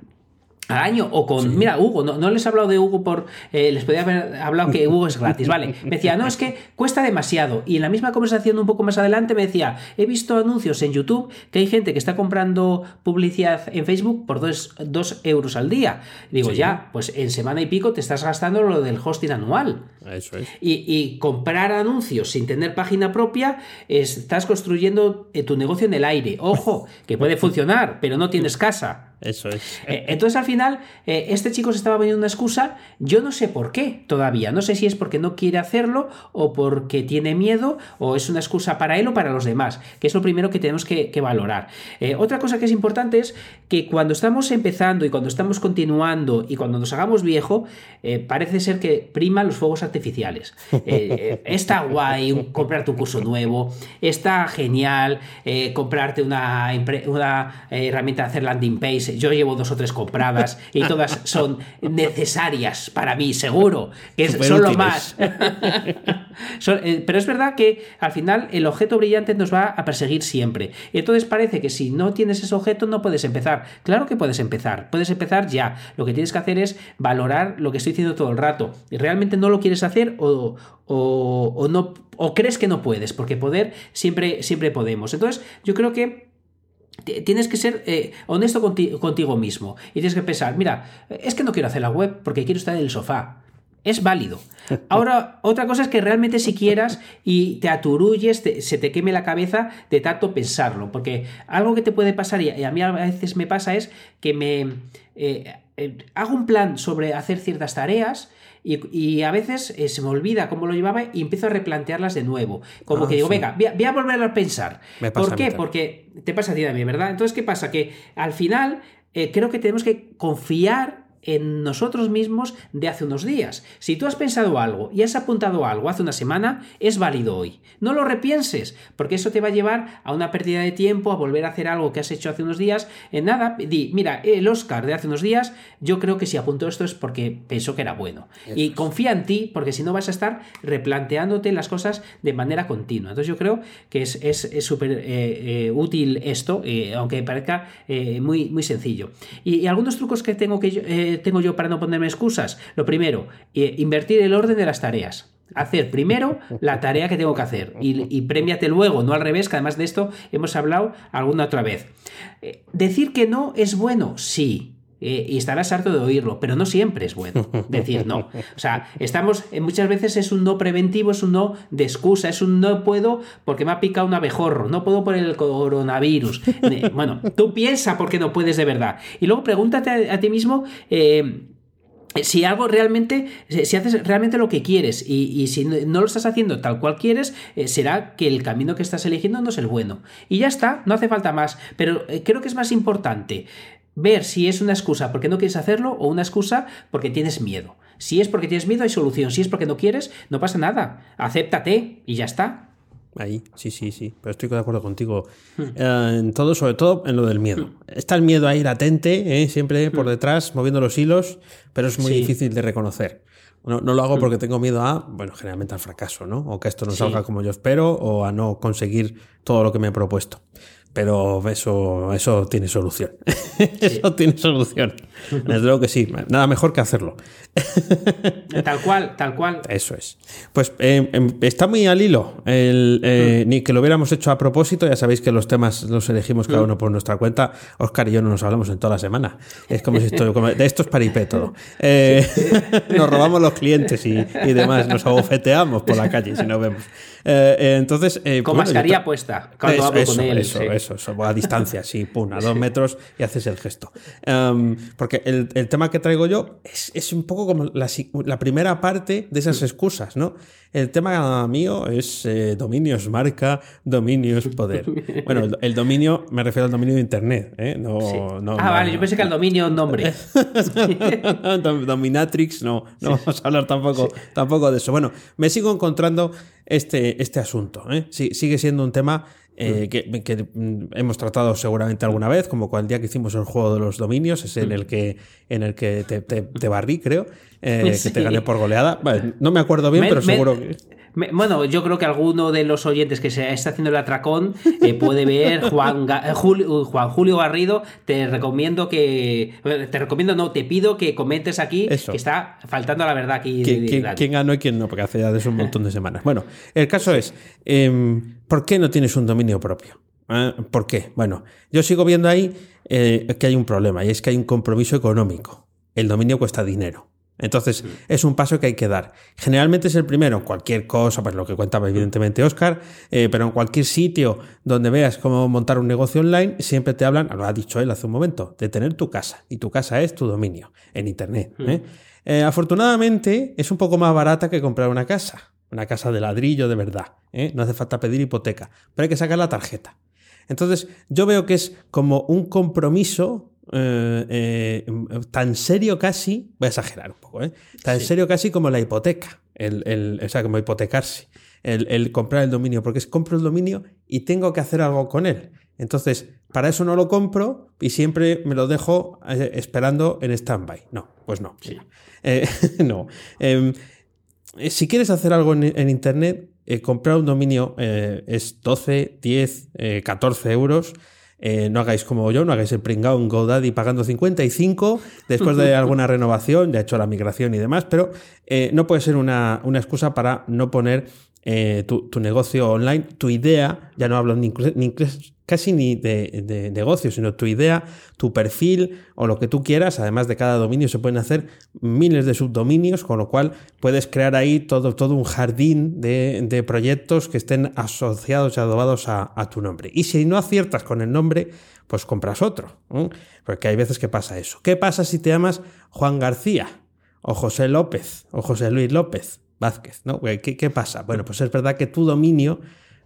al año o con mira Hugo no, les he hablado de Hugo por eh, les podía haber hablado que Hugo es gratis vale. Me decía no es que cuesta demasiado y en la misma conversación un poco más adelante me decía he visto anuncios en YouTube que hay gente que está comprando publicidad en Facebook por 2 euros al día digo ya pues en semana y pico te estás gastando lo del hosting anual eso es. Y, comprar anuncios sin tener página propia estás construyendo eh, tu negocio en el aire. Ojo que puede funcionar pero no tienes casa eso es. Eh, entonces al final, eh, este chico se estaba poniendo una excusa, yo no sé por qué todavía, no sé si es porque no quiere hacerlo o porque tiene miedo o es una excusa para él o para los demás, que es lo primero que tenemos que, valorar. Eh, otra cosa que es importante es que cuando estamos empezando y cuando estamos continuando y cuando nos hagamos viejo, parece ser que prima los fuegos artificiales. está guay comprar tu curso nuevo, está genial comprarte una, una herramienta de hacer landing page yo llevo dos o tres compradas y todas son necesarias para mí, seguro, que son lo más. Eh, pero es verdad que al final el objeto brillante nos va a perseguir siempre. Entonces parece que si no tienes ese objeto no puedes empezar. Claro que puedes empezar, puedes empezar ya. Lo que tienes que hacer es valorar lo que estoy diciendo todo el rato. ¿Y realmente no lo quieres hacer o, o, no o crees que no puedes? Porque poder siempre, siempre podemos. Entonces yo creo que Tienes que ser eh, honesto contigo, mismo y tienes que pensar, mira, es que no quiero hacer la web porque quiero estar en el sofá. Es válido. Ahora, otra cosa es que realmente si quieras y te aturulles, se te queme la cabeza de tanto pensarlo. Porque algo que te puede pasar, y a mí a veces me pasa, es que me eh, eh, hago un plan sobre hacer ciertas tareas y, a veces eh, se me olvida cómo lo llevaba y empiezo a replantearlas de nuevo. Como ah, que digo, venga, voy a, volver a pensar. ¿Por qué? Porque te pasa a ti también, ¿verdad? Entonces, ¿qué pasa? Que al final eh, creo que tenemos que confiar en nosotros mismos de hace unos días. Si tú has pensado algo y has apuntado algo hace una semana, es válido hoy. No lo repienses, porque eso te va a llevar a una pérdida de tiempo, a volver a hacer algo que has hecho hace unos días. En nada, di, mira, el Oscar de hace unos días, yo creo que si apuntó esto es porque pensó que era bueno. y confía en ti, porque si no vas a estar replanteándote las cosas de manera continua. Entonces yo creo que es súper eh, eh, útil esto, eh, aunque parezca muy, muy sencillo. Y, algunos trucos que tengo que tengo yo para no ponerme excusas? Lo primero, eh, invertir el orden de las tareas. Hacer primero la tarea que tengo que hacer y, y premiate luego, no al revés, que además de esto hemos hablado alguna otra vez. Eh, decir que no es bueno, sí, eh, y estarás harto de oírlo, pero no siempre es bueno decir no. O sea, estamos, muchas veces es un no preventivo, es un no de excusa, es un no puedo porque me ha picado un abejorro, no puedo por el coronavirus. Bueno, tú piensa por qué no puedes de verdad. Y luego pregúntate a, ti mismo. Eh, si algo realmente, si haces realmente lo que quieres y, si no lo estás haciendo tal cual quieres, eh, será que el camino que estás eligiendo no es el bueno. Y ya está, no hace falta más. Pero creo que es más importante ver si es una excusa porque no quieres hacerlo o una excusa porque tienes miedo. Si es porque tienes miedo, hay solución. Si es porque no quieres, no pasa nada. Acéptate y ya está. Ahí, sí, sí, sí. Pero estoy de acuerdo contigo hmm. eh, en todo, sobre todo en lo del miedo. Hmm. Está el miedo ahí latente, ¿eh? siempre por hmm. detrás, moviendo los hilos, pero es muy difícil de reconocer. No, no, lo hago porque tengo miedo a, bueno, generalmente al fracaso, ¿no? O que esto no salga como yo espero, o a no conseguir todo lo que me he propuesto. Pero eso, eso tiene solución. eso tiene solución. Desde luego que sí. Nada mejor que hacerlo. tal cual, tal cual. Eso es. Pues eh, em, está muy al hilo. Eh, mm. Ni que lo hubiéramos hecho a propósito. Ya sabéis que los temas los elegimos cada mm. uno por nuestra cuenta. Oscar y yo no nos hablamos en toda la semana. Es como si esto, de esto es paripé todo. Eh, nos robamos los clientes y, y, demás. Nos abofeteamos por la calle si no vemos. entonces. con mascarilla puesta. Cuando eso, hablo con él. Eso, eso eso, a distancia, sí, pum, a dos metros y haces el gesto. Em, porque el, tema que traigo yo es, un poco como la, primera parte de esas excusas, ¿no? El tema mío es eh, dominios marca, dominios poder. Bueno, el, dominio, me refiero al dominio de Internet, ¿eh? No, no, ah, vale, yo pensé que al dominio nombre. Dominatrix, no, no vamos a hablar tampoco, tampoco de eso. Bueno, me sigo encontrando este, este asunto, ¿eh? sigue siendo un tema eh, que, mm, hemos tratado seguramente alguna vez, como el día que hicimos el juego de los dominios, es en el que, en el que te, barrí, creo, eh, que te gané por goleada. no me acuerdo bien, pero seguro que... bueno, yo creo que alguno de los oyentes que se está haciendo el atracón eh, puede ver Juan, Julio, Juan Julio Garrido. Te recomiendo que. Te recomiendo, no, te pido que comentes aquí que está faltando la verdad aquí. ¿Quién, ganó y quién no? Porque hace ya de eso un montón de semanas. Bueno, el caso es. Em, ¿Por qué no tienes un dominio propio? ¿Eh? ¿Por qué? Bueno, yo sigo viendo ahí eh, que hay un problema y es que hay un compromiso económico. El dominio cuesta dinero. Entonces, es un paso que hay que dar. Generalmente es el primero, cualquier cosa, pues lo que cuentaba evidentemente Oscar, eh, pero en cualquier sitio donde veas cómo montar un negocio online, siempre te hablan, lo ha dicho él hace un momento, de tener tu casa. Y tu casa es tu dominio en Internet. afortunadamente, es un poco más barata que comprar una casa una casa de ladrillo de verdad. ¿eh? No hace falta pedir hipoteca, pero hay que sacar la tarjeta. Entonces, yo veo que es como un compromiso eh, eh, tan serio casi, voy a exagerar un poco, tan serio casi como la hipoteca, el, o sea, como hipotecarse, el, comprar el dominio, porque es compro el dominio y tengo que hacer algo con él. Entonces, para eso no lo compro y siempre me lo dejo esperando en stand-by. No, pues no. no. Eh, si quieres hacer algo en, Internet, eh, comprar un dominio eh, es 12, 10, 14 euros. no hagáis como yo, no hagáis el pringao en GoDaddy pagando 55 después de alguna renovación, ya he hecho la migración y demás, pero no puede ser una, una excusa para no poner eh, tu, negocio online, tu idea, ya no hablo ni, casi ni de, negocio, sino tu idea, tu perfil o lo que tú quieras. Además de cada dominio se pueden hacer miles de subdominios, con lo cual puedes crear ahí todo, todo un jardín de, proyectos que estén asociados y adobados a, tu nombre. Y si no aciertas con el nombre, pues compras otro. Porque hay veces que pasa eso. ¿Qué pasa si te llamas Juan García? O José López, o José Luis López. Vázquez, ¿no? ¿Qué, pasa? Bueno, pues es verdad que tu dominio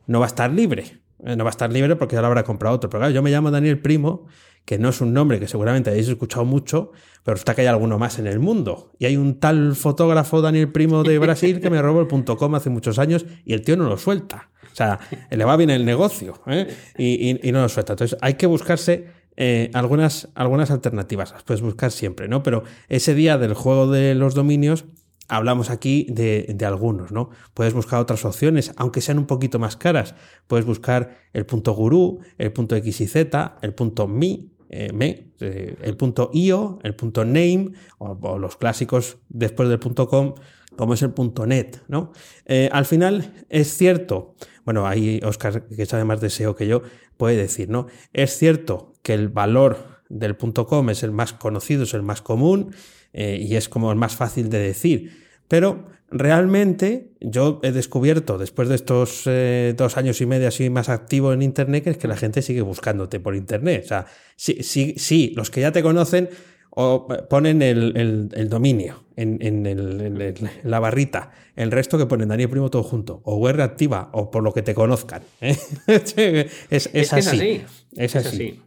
no va a estar libre. Eh, no va a estar libre porque ya lo habrá comprado otro. Pero claro, yo me llamo Daniel Primo, que no es un nombre que seguramente hayáis escuchado mucho, pero está que hay alguno más en el mundo. Y hay un tal fotógrafo Daniel Primo de Brasil que me robó el punto com hace muchos años y el tío no lo suelta. O sea, le va bien el negocio ¿eh? y, no lo suelta. Entonces hay que buscarse eh, algunas, algunas alternativas. Las puedes buscar siempre, ¿no? Pero ese día del juego de los dominios hablamos aquí de, algunos, ¿no? Puedes buscar otras opciones, aunque sean un poquito más caras. Puedes buscar el punto gurú, el punto X y Z, el punto mi, eh, me, eh, el punto io, el punto name, o, los clásicos después del punto com, como es el punto net, ¿no? Eh, al final es cierto, bueno, ahí Oscar, que sabe más de SEO que yo, puede decir, ¿no? Es cierto que el valor del punto com es el más conocido, es el más común, eh, y es como el más fácil de decir. Pero realmente yo he descubierto después de estos eh, dos años y medio así más activo en Internet que es que la gente sigue buscándote por Internet. O sea, sí, sí, sí los que ya te conocen o ponen el, dominio en, la barrita, el resto que ponen Daniel Primo todo junto, o web reactiva, o por lo que te conozcan. ¿eh? es, así, es, así.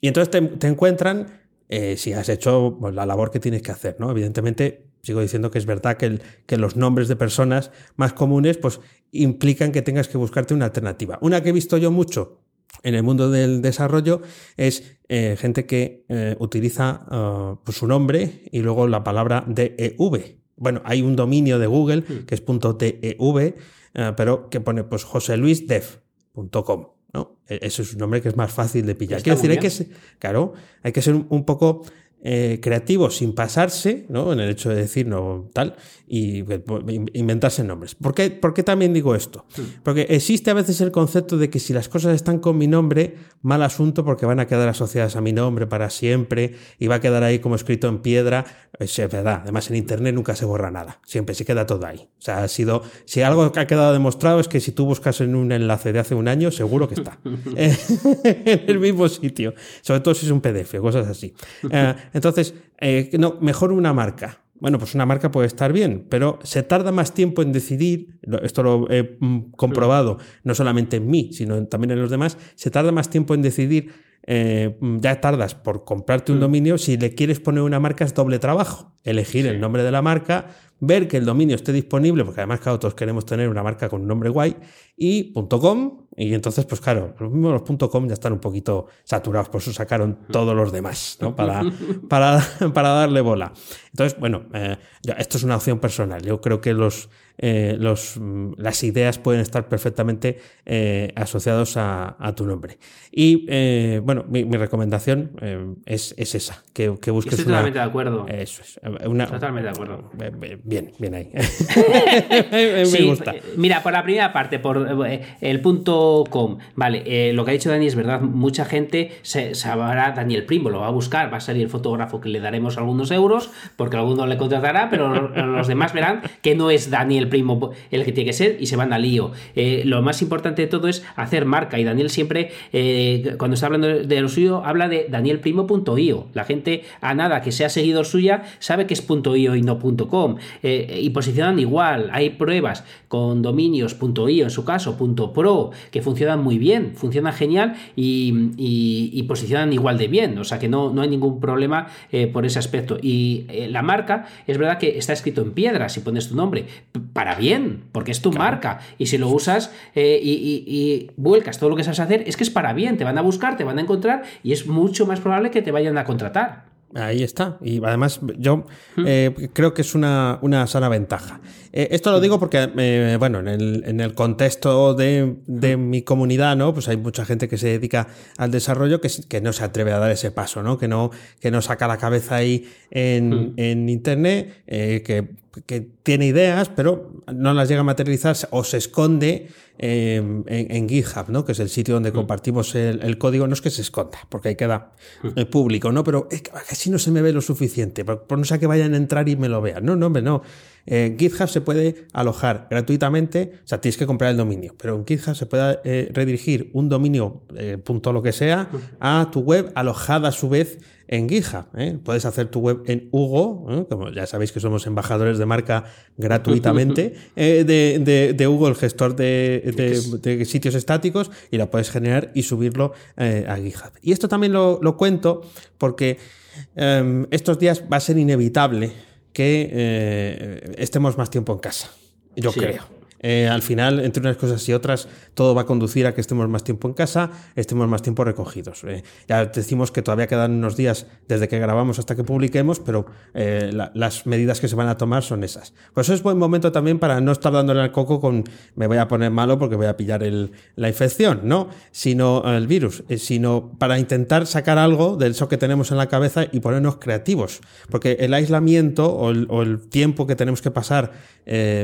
Y entonces te, te encuentran eh, si has hecho pues, la labor que tienes que hacer, ¿no? Evidentemente, sigo diciendo que es verdad que, que los nombres de personas más comunes pues implican que tengas que buscarte una alternativa. Una que he visto yo mucho en el mundo del desarrollo es eh, gente que eh, utiliza uh, pues su nombre y luego la palabra DEV. Bueno, hay un dominio de Google hmm. que es .dev, uh, pero que pone pues joseluisdev.com. ¿no? E-, ese es un nombre que es más fácil de pillar. Quiero decir, hay que, ser, claro, hay que ser un poco eh, creativo sin pasarse, ¿no? En el hecho de decir no tal y pues, inventarse nombres. ¿Por qué, ¿Por qué también digo esto? Porque existe a veces el concepto de que si las cosas están con mi nombre, mal asunto porque van a quedar asociadas a mi nombre para siempre y va a quedar ahí como escrito en piedra. Es verdad. Además, en Internet nunca se borra nada. Siempre se queda todo ahí. O sea, ha sido, si algo ha quedado demostrado es que si tú buscas en un enlace de hace un año, seguro que está en el mismo sitio. Sobre todo si es un PDF cosas así. Eh, entonces, eh, no, mejor una marca. Bueno, pues una marca puede estar bien, pero se tarda más tiempo en decidir, esto lo he mm, comprobado no solamente en mí, sino también en los demás, se tarda más tiempo en decidir, eh, ya tardas por comprarte un mm. dominio, si le quieres poner una marca es doble trabajo, elegir el nombre de la marca, ver que el dominio esté disponible, porque además, claro, todos queremos tener una marca con un nombre guay, y .com, y entonces, pues claro, los mismos los .com ya están un poquito saturados, por eso sacaron todos los demás, ¿no? Para, para, para darle bola. Entonces, bueno, eh, esto es una opción personal. Yo creo que los, eh, los, mm, las ideas pueden estar perfectamente eh, asociados a, tu nombre. Y bueno, mi, recomendación es, es, esa, que, que busques Estoy totalmente de acuerdo. Eso es. totalmente de acuerdo. Bien, bien ahí. Me gusta. Mira, por la primera parte, por el punto com, vale, lo que ha dicho Dani es verdad, mucha gente se sabrá Daniel Primo, lo va a buscar, va a salir el fotógrafo que le daremos algunos euros, porque alguno le contratará, pero los demás verán que no es Daniel Primo el que tiene que ser y se van al lío. Eh, lo más importante de todo es hacer marca y Daniel siempre, eh, cuando está hablando de lo suyo, habla de danielprimo.io. La gente a nada que sea seguidor suya sabe que es .io y no .com eh, y posicionan igual. Hay pruebas con dominios.io en su caso, .pro, que funcionan muy bien, funcionan genial y, posicionan igual de bien. O sea que no, no hay ningún problema por ese aspecto. Y la marca es verdad que está escrito en piedra si pones tu nombre, para bien, porque es tu marca. Y si lo usas eh, y, vuelcas todo lo que sabes hacer, es que es para bien, te van a buscar, te van a encontrar y es mucho más probable que te vayan a contratar. Ahí está. Y además yo eh, creo que es una, sana ventaja. Eh, esto lo digo porque, eh, bueno, en el, en el contexto de, mi comunidad, ¿no? Pues hay mucha gente que se dedica al desarrollo que, que no se atreve a dar ese paso, ¿no? Que no, que no saca la cabeza ahí en, en Internet, que, que tiene ideas, pero no las llega a materializar o se esconde en, en, GitHub, ¿no? que es el sitio donde mm. compartimos el, código. No es que se esconda, porque ahí queda mm. público, ¿no? pero es que así no se me ve lo suficiente, por, no sea que vayan a entrar y me lo vean. No, no, hombre, no. En GitHub se puede alojar gratuitamente, o sea, tienes que comprar el dominio, pero en GitHub se puede eh, redirigir un dominio, eh, punto lo que sea, a tu web alojada a su vez en GitHub. ¿eh? Puedes hacer tu web en Hugo, como ya sabéis que somos embajadores de marca gratuitamente, de, de, Hugo, el gestor de, sitios estáticos, y la puedes generar y subirlo a GitHub. Y esto también lo, cuento porque em, estos días va a ser inevitable que eh, estemos más tiempo en casa. Yo creo. Eh, al final, entre unas cosas y otras, todo va a conducir a que estemos más tiempo en casa, estemos más tiempo recogidos. Eh, ya decimos que todavía quedan unos días desde que grabamos hasta que publiquemos, pero eh, las medidas que se van a tomar son esas. Pues eso es buen momento también para no estar dándole al coco con me voy a poner malo porque voy a pillar la infección, no, sino el virus, sino para intentar sacar algo de eso que tenemos en la cabeza y ponernos creativos. Porque el aislamiento o el tiempo que tenemos que pasar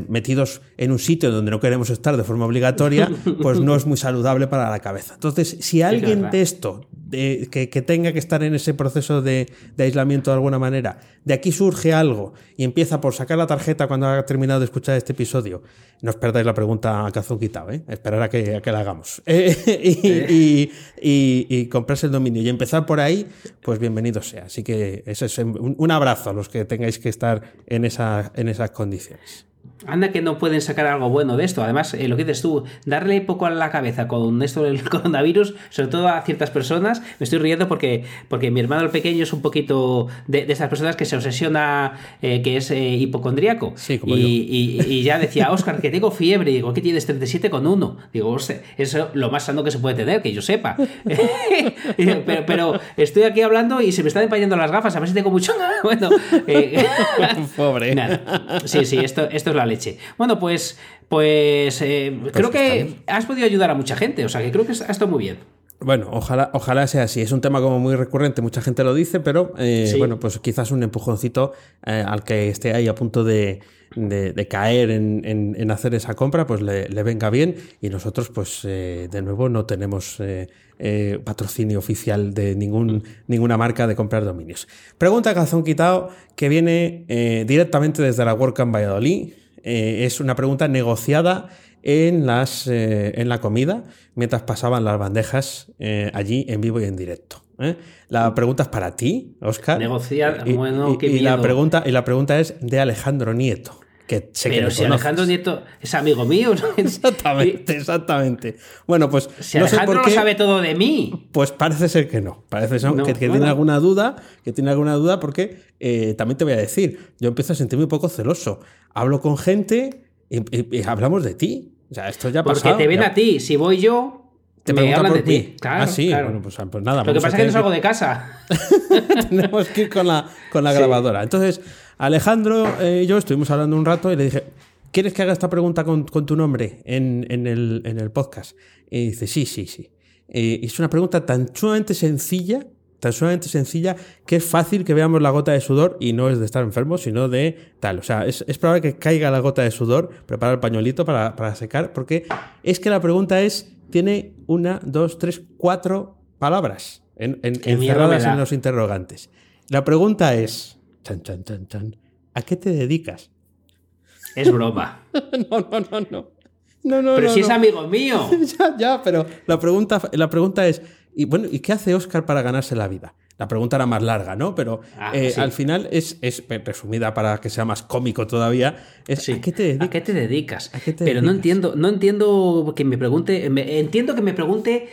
metidos en un sitio donde no queremos estar de forma obligatoria, pues no es muy saludable para la cabeza. Entonces, si alguien de esto, de, que, tenga que estar en ese proceso de, aislamiento de alguna manera, de aquí surge algo y empieza por sacar la tarjeta cuando haya terminado de escuchar este episodio, no os perdáis la pregunta a cazón quitado, ¿eh? esperar a que, la hagamos. y, y, comprarse el dominio y empezar por ahí, pues bienvenido sea. Así que eso es un, abrazo a los que tengáis que estar en, esa, en esas condiciones. Anda que no pueden sacar algo bueno de esto. Además, eh, lo que dices tú, darle poco a la cabeza con esto del coronavirus, sobre todo a ciertas personas, me estoy riendo porque, porque mi hermano el pequeño es un poquito de, esas personas que se obsesiona, eh, que es eh, hipocondríaco. Sí, como y, Y, ya decía, Oscar, que tengo fiebre. Y digo, ¿qué tienes 37,1? Digo, eso es lo más sano que se puede tener, que yo sepa. pero, pero, estoy aquí hablando y se me están empañando las gafas, a ver si tengo mucho. bueno, pobre. Sí, sí, esto, esto es la bueno, pues, pues, eh, pues creo que has podido ayudar a mucha gente, o sea que creo que ha estado muy bien. Bueno, ojalá, ojalá sea así. Es un tema como muy recurrente, mucha gente lo dice, pero eh, bueno, pues quizás un empujoncito eh, al que esté ahí a punto de, caer en, hacer esa compra, pues le, venga bien. Y nosotros, pues de nuevo, no tenemos patrocinio oficial de ningún, ninguna marca de comprar dominios. Pregunta Calzón Quitado que viene directamente desde la WordCamp Valladolid. Eh, es una pregunta negociada en, las, eh, en la comida mientras pasaban las bandejas eh, allí en vivo y en directo. La pregunta es para ti, Oscar. Negociada, bueno, y, la pregunta, y la pregunta es de Alejandro Nieto. Que Pero si Alejandro Nieto es amigo mío. exactamente, exactamente. Bueno, pues. Si Alejandro no sabe todo de mí. Pues parece ser que no. Parece ser que, tiene alguna duda. Que tiene alguna duda porque también te voy a decir, yo empiezo a sentirme un poco celoso hablo con gente y, hablamos de ti. O sea, esto ya Porque te ven a ti. Si voy yo, te me hablan de ti. Claro, ah, sí. Bueno, pues, pues, nada. Lo que pasa es que no salgo de casa. Tenemos que ir con la, con la grabadora. Entonces, Alejandro y yo estuvimos hablando un rato y le dije, ¿quieres que haga esta pregunta con, tu nombre en, el, en, el, podcast? Y dice, sí, sí, sí. Y es una pregunta tan sumamente sencilla tan sumamente sencilla que es fácil que veamos la gota de sudor y no es de estar enfermo, sino de tal. O sea, es, probable que caiga la gota de sudor, prepara el pañuelito para, secar, porque es que la pregunta es, tiene una, dos, tres, cuatro palabras en, encerradas en los interrogantes. La pregunta es, chan, chan, chan, chan, ¿a qué te dedicas? Es broma. no, no, no, no. no, pero si es amigo mío. ya, ya, pero la pregunta, la pregunta es, y bueno, ¿y qué hace Oscar para ganarse la vida? La pregunta era más larga, ¿no? Pero ah, eh, al final es, es, resumida para que sea más cómico todavía. Es, ¿a, qué te dedicas? ¿A qué te dedicas? pero no entiendo, no entiendo que me pregunte. entiendo que me pregunte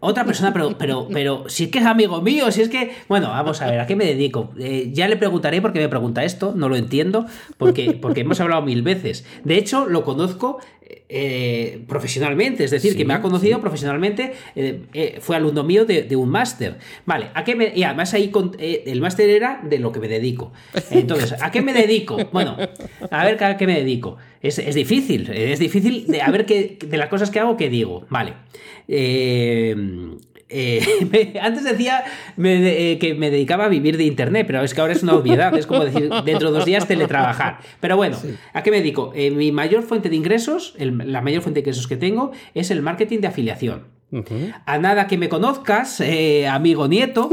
otra persona, pero, pero, pero si es que es amigo mío, si es que. Bueno, vamos a ver, ¿a qué me dedico? Eh, ya le preguntaré por qué me pregunta esto, no lo entiendo, porque, porque hemos hablado mil veces. De hecho, lo conozco eh, profesionalmente, es decir, que me ha conocido profesionalmente, eh, fue alumno mío de, un máster. Vale, ¿a qué me, y además ahí el máster era de lo que me dedico. Entonces, ¿a qué me dedico? Bueno, a ver a qué me dedico. Es, es difícil, es difícil de a ver qué, de las cosas que hago, qué digo. Vale. Eh, eh, antes decía eh, que me dedicaba a vivir de internet, pero es que ahora es una obviedad, es como decir dentro de dos días teletrabajar. Pero bueno, ¿a qué me dedico? mi mayor fuente de ingresos, la mayor fuente de ingresos que tengo es el marketing de afiliación. A nada que me conozcas, amigo nieto,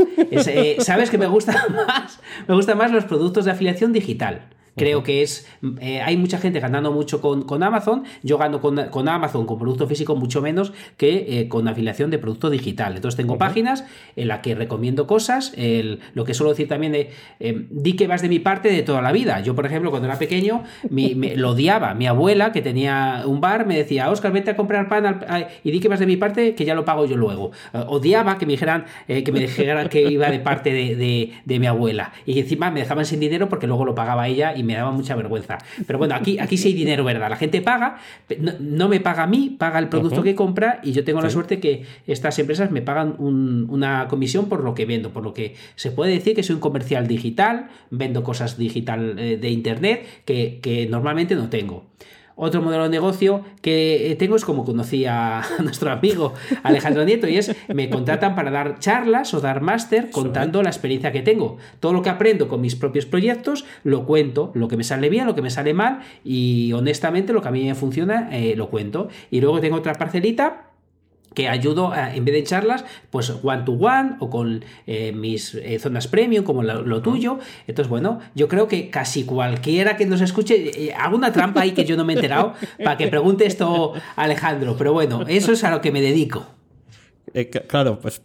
sabes que me gusta más, me gustan más los productos de afiliación digital. Creo que es. Eh, hay mucha gente ganando mucho con, con Amazon. Yo gano con, con, Amazon con producto físico mucho menos que eh, con afiliación de producto digital. Entonces tengo páginas en las que recomiendo cosas. El, lo que suelo decir también de em, di que vas de mi parte de toda la vida. Yo, por ejemplo, cuando era pequeño, me, lo odiaba. Mi abuela, que tenía un bar, me decía, Oscar, vete a comprar pan y di que vas de mi parte, que ya lo pago yo luego. Eh, odiaba que me dijeran que me dijeran que iba de parte de, de, de mi abuela. Y encima me dejaban sin dinero porque luego lo pagaba ella y me daba mucha vergüenza. Pero bueno, aquí, aquí sí hay dinero, ¿verdad? La gente paga, no, me paga a mí, paga el producto que compra y yo tengo la suerte que estas empresas me pagan una comisión por lo que vendo, por lo que se puede decir que soy un comercial digital, vendo cosas digital eh, de internet que, que normalmente no tengo. Otro modelo de negocio que eh, tengo es como conocí a nuestro amigo Alejandro Nieto y es me contratan para dar charlas o dar máster contando la experiencia que tengo. Todo lo que aprendo con mis propios proyectos lo cuento, lo que me sale bien, lo que me sale mal y honestamente lo que a mí me funciona eh, lo cuento. Y luego tengo otra parcelita que ayudo en vez de charlas, pues one to one o con eh, mis eh, zonas premium como lo, tuyo. Entonces, bueno, yo creo que casi cualquiera que nos escuche, eh, hago una trampa ahí que yo no me he enterado para que pregunte esto Alejandro, pero bueno, eso es a lo que me dedico. claro, pues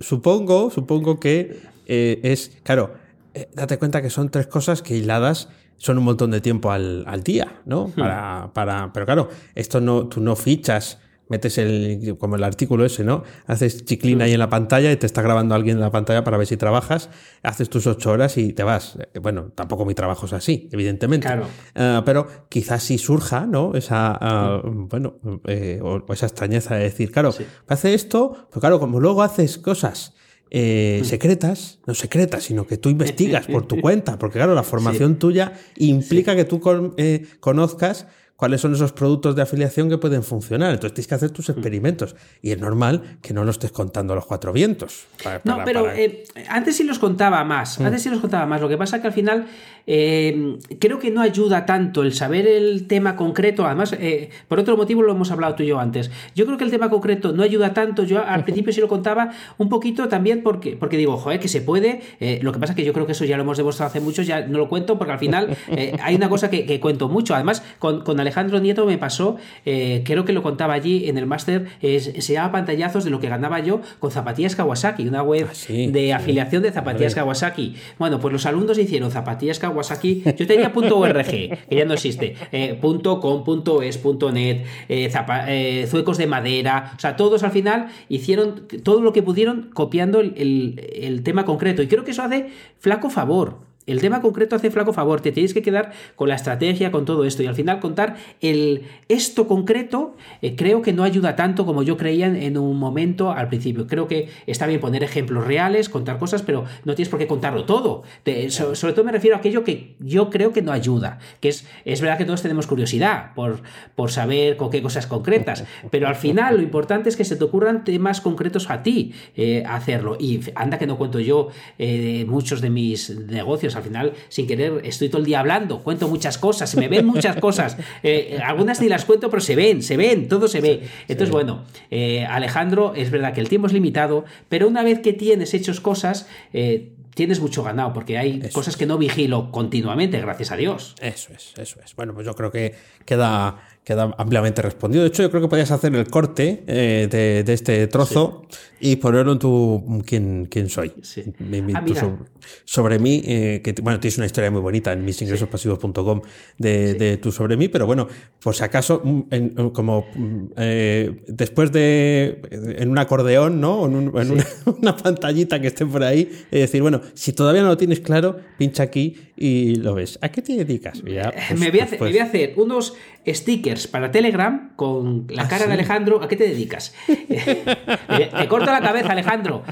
supongo, supongo que es, claro, eh, date cuenta que son tres cosas que hiladas son un montón de tiempo al, día, ¿no? Hmm. Para, para, pero claro, esto no, tú no fichas metes el, como el artículo ese, ¿no? Haces chiclina ahí en la pantalla y te está grabando alguien en la pantalla para ver si trabajas, haces tus ocho horas y te vas. Eh, bueno, tampoco mi trabajo es así, evidentemente. Claro. Ah, pero quizás sí surja, ¿no? Esa, ah, bueno, eh, o, esa extrañeza de decir, claro, hace esto, pero claro, como luego haces cosas eh, secretas, no secretas, sino que tú investigas por tu cuenta, porque claro, la formación tuya implica que tú conozcas cuáles son esos productos de afiliación que pueden funcionar. Entonces tienes que hacer tus mm. experimentos. Y es normal que no lo estés contando a los cuatro vientos. no, pero eh, antes sí los contaba más. Mm. Antes sí los contaba más. Lo que pasa es que al final eh, creo que no ayuda tanto el saber el tema concreto. Además, eh, por otro motivo lo hemos hablado tú y yo antes. Yo creo que el tema concreto no ayuda tanto. Yo al principio sí lo contaba un poquito también porque, porque digo, joder, que se puede. lo que pasa es que yo creo que eso ya lo hemos demostrado hace mucho, ya no lo cuento porque al final hay una cosa que, cuento mucho. Además, con, con Alejandro Nieto me pasó, eh, creo que lo contaba allí en el máster, se llama pantallazos de lo que ganaba yo con zapatillas Kawasaki, una web ah, de afiliación de zapatillas Kawasaki. Bueno, pues los alumnos hicieron zapatillas Kawasaki, yo tenía .org, que ya no existe, eh, .com, .es, .net, eh, zuecos de madera, o sea, todos al final hicieron todo lo que pudieron copiando el tema concreto. Y creo que eso hace flaco favor el tema concreto hace flaco favor, te tienes que quedar con la estrategia, con todo esto y al final contar el esto concreto eh, creo que no ayuda tanto como yo creía en, un momento al principio. Creo que está bien poner ejemplos reales, contar cosas, pero no tienes por qué contarlo todo. sobre todo me refiero a aquello que yo creo que no ayuda, que es, es verdad que todos tenemos curiosidad por, por saber con qué cosas concretas, pero al final lo importante es que se te ocurran temas concretos a ti eh, hacerlo. Y anda que no cuento yo eh, muchos de mis negocios al final, sin querer, estoy todo el día hablando, cuento muchas cosas, se me ven muchas cosas. Eh, algunas ni las cuento, pero se ven, se ven, todo se ve. Entonces, bueno, eh, Alejandro, es verdad que el tiempo es limitado, pero una vez que tienes hechos cosas, eh, tienes mucho ganado, porque hay cosas que no vigilo continuamente, gracias a Dios. Eso es, eso es. Bueno, pues yo creo que queda, queda ampliamente respondido. De hecho, yo creo que podías hacer el corte de, este trozo y ponerlo en tu quién, quién soy. Ah, sobre, mí, eh, que bueno, tienes una historia muy bonita en misingresospasivos.com de, de tu sobre mí, pero bueno, por si acaso, mm, como mm, eh, después de en un acordeón, ¿no? En, una, pantallita que esté por ahí, es decir, bueno, si todavía no lo tienes claro, pincha aquí y lo ves. ¿A qué te dedicas? Eh, pues, me, voy a pues, hacer, unos stickers para Telegram con la ¿Ah, cara de Alejandro. ¿A qué te dedicas? te corto la cabeza, Alejandro.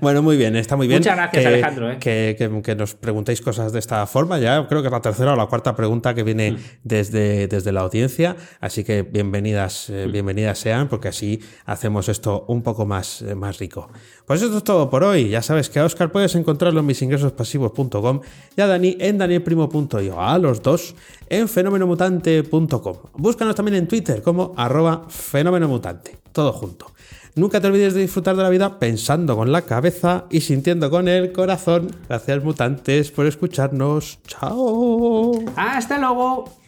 bueno, muy bien, está muy bien. Muchas gracias, Alejandro. ¿eh? Que, nos preguntéis cosas de esta forma. Ya creo que es la tercera o la cuarta pregunta que viene mm. desde, desde la audiencia. Así que bienvenidas, eh, mm. bienvenidas sean, porque así hacemos esto un poco más, eh, más rico. Pues esto es todo por hoy. Ya sabes que a Oscar puedes encontrarlo en misingresospasivos.com y a Dani en danielprimo.io. A los dos en fenomenomutante.com. Búscanos también en Twitter como arroba fenomenomutante. Todo junto. Nunca te olvides de disfrutar de la vida pensando con la cabeza y sintiendo con el corazón. Gracias mutantes por escucharnos. Chao. Hasta luego.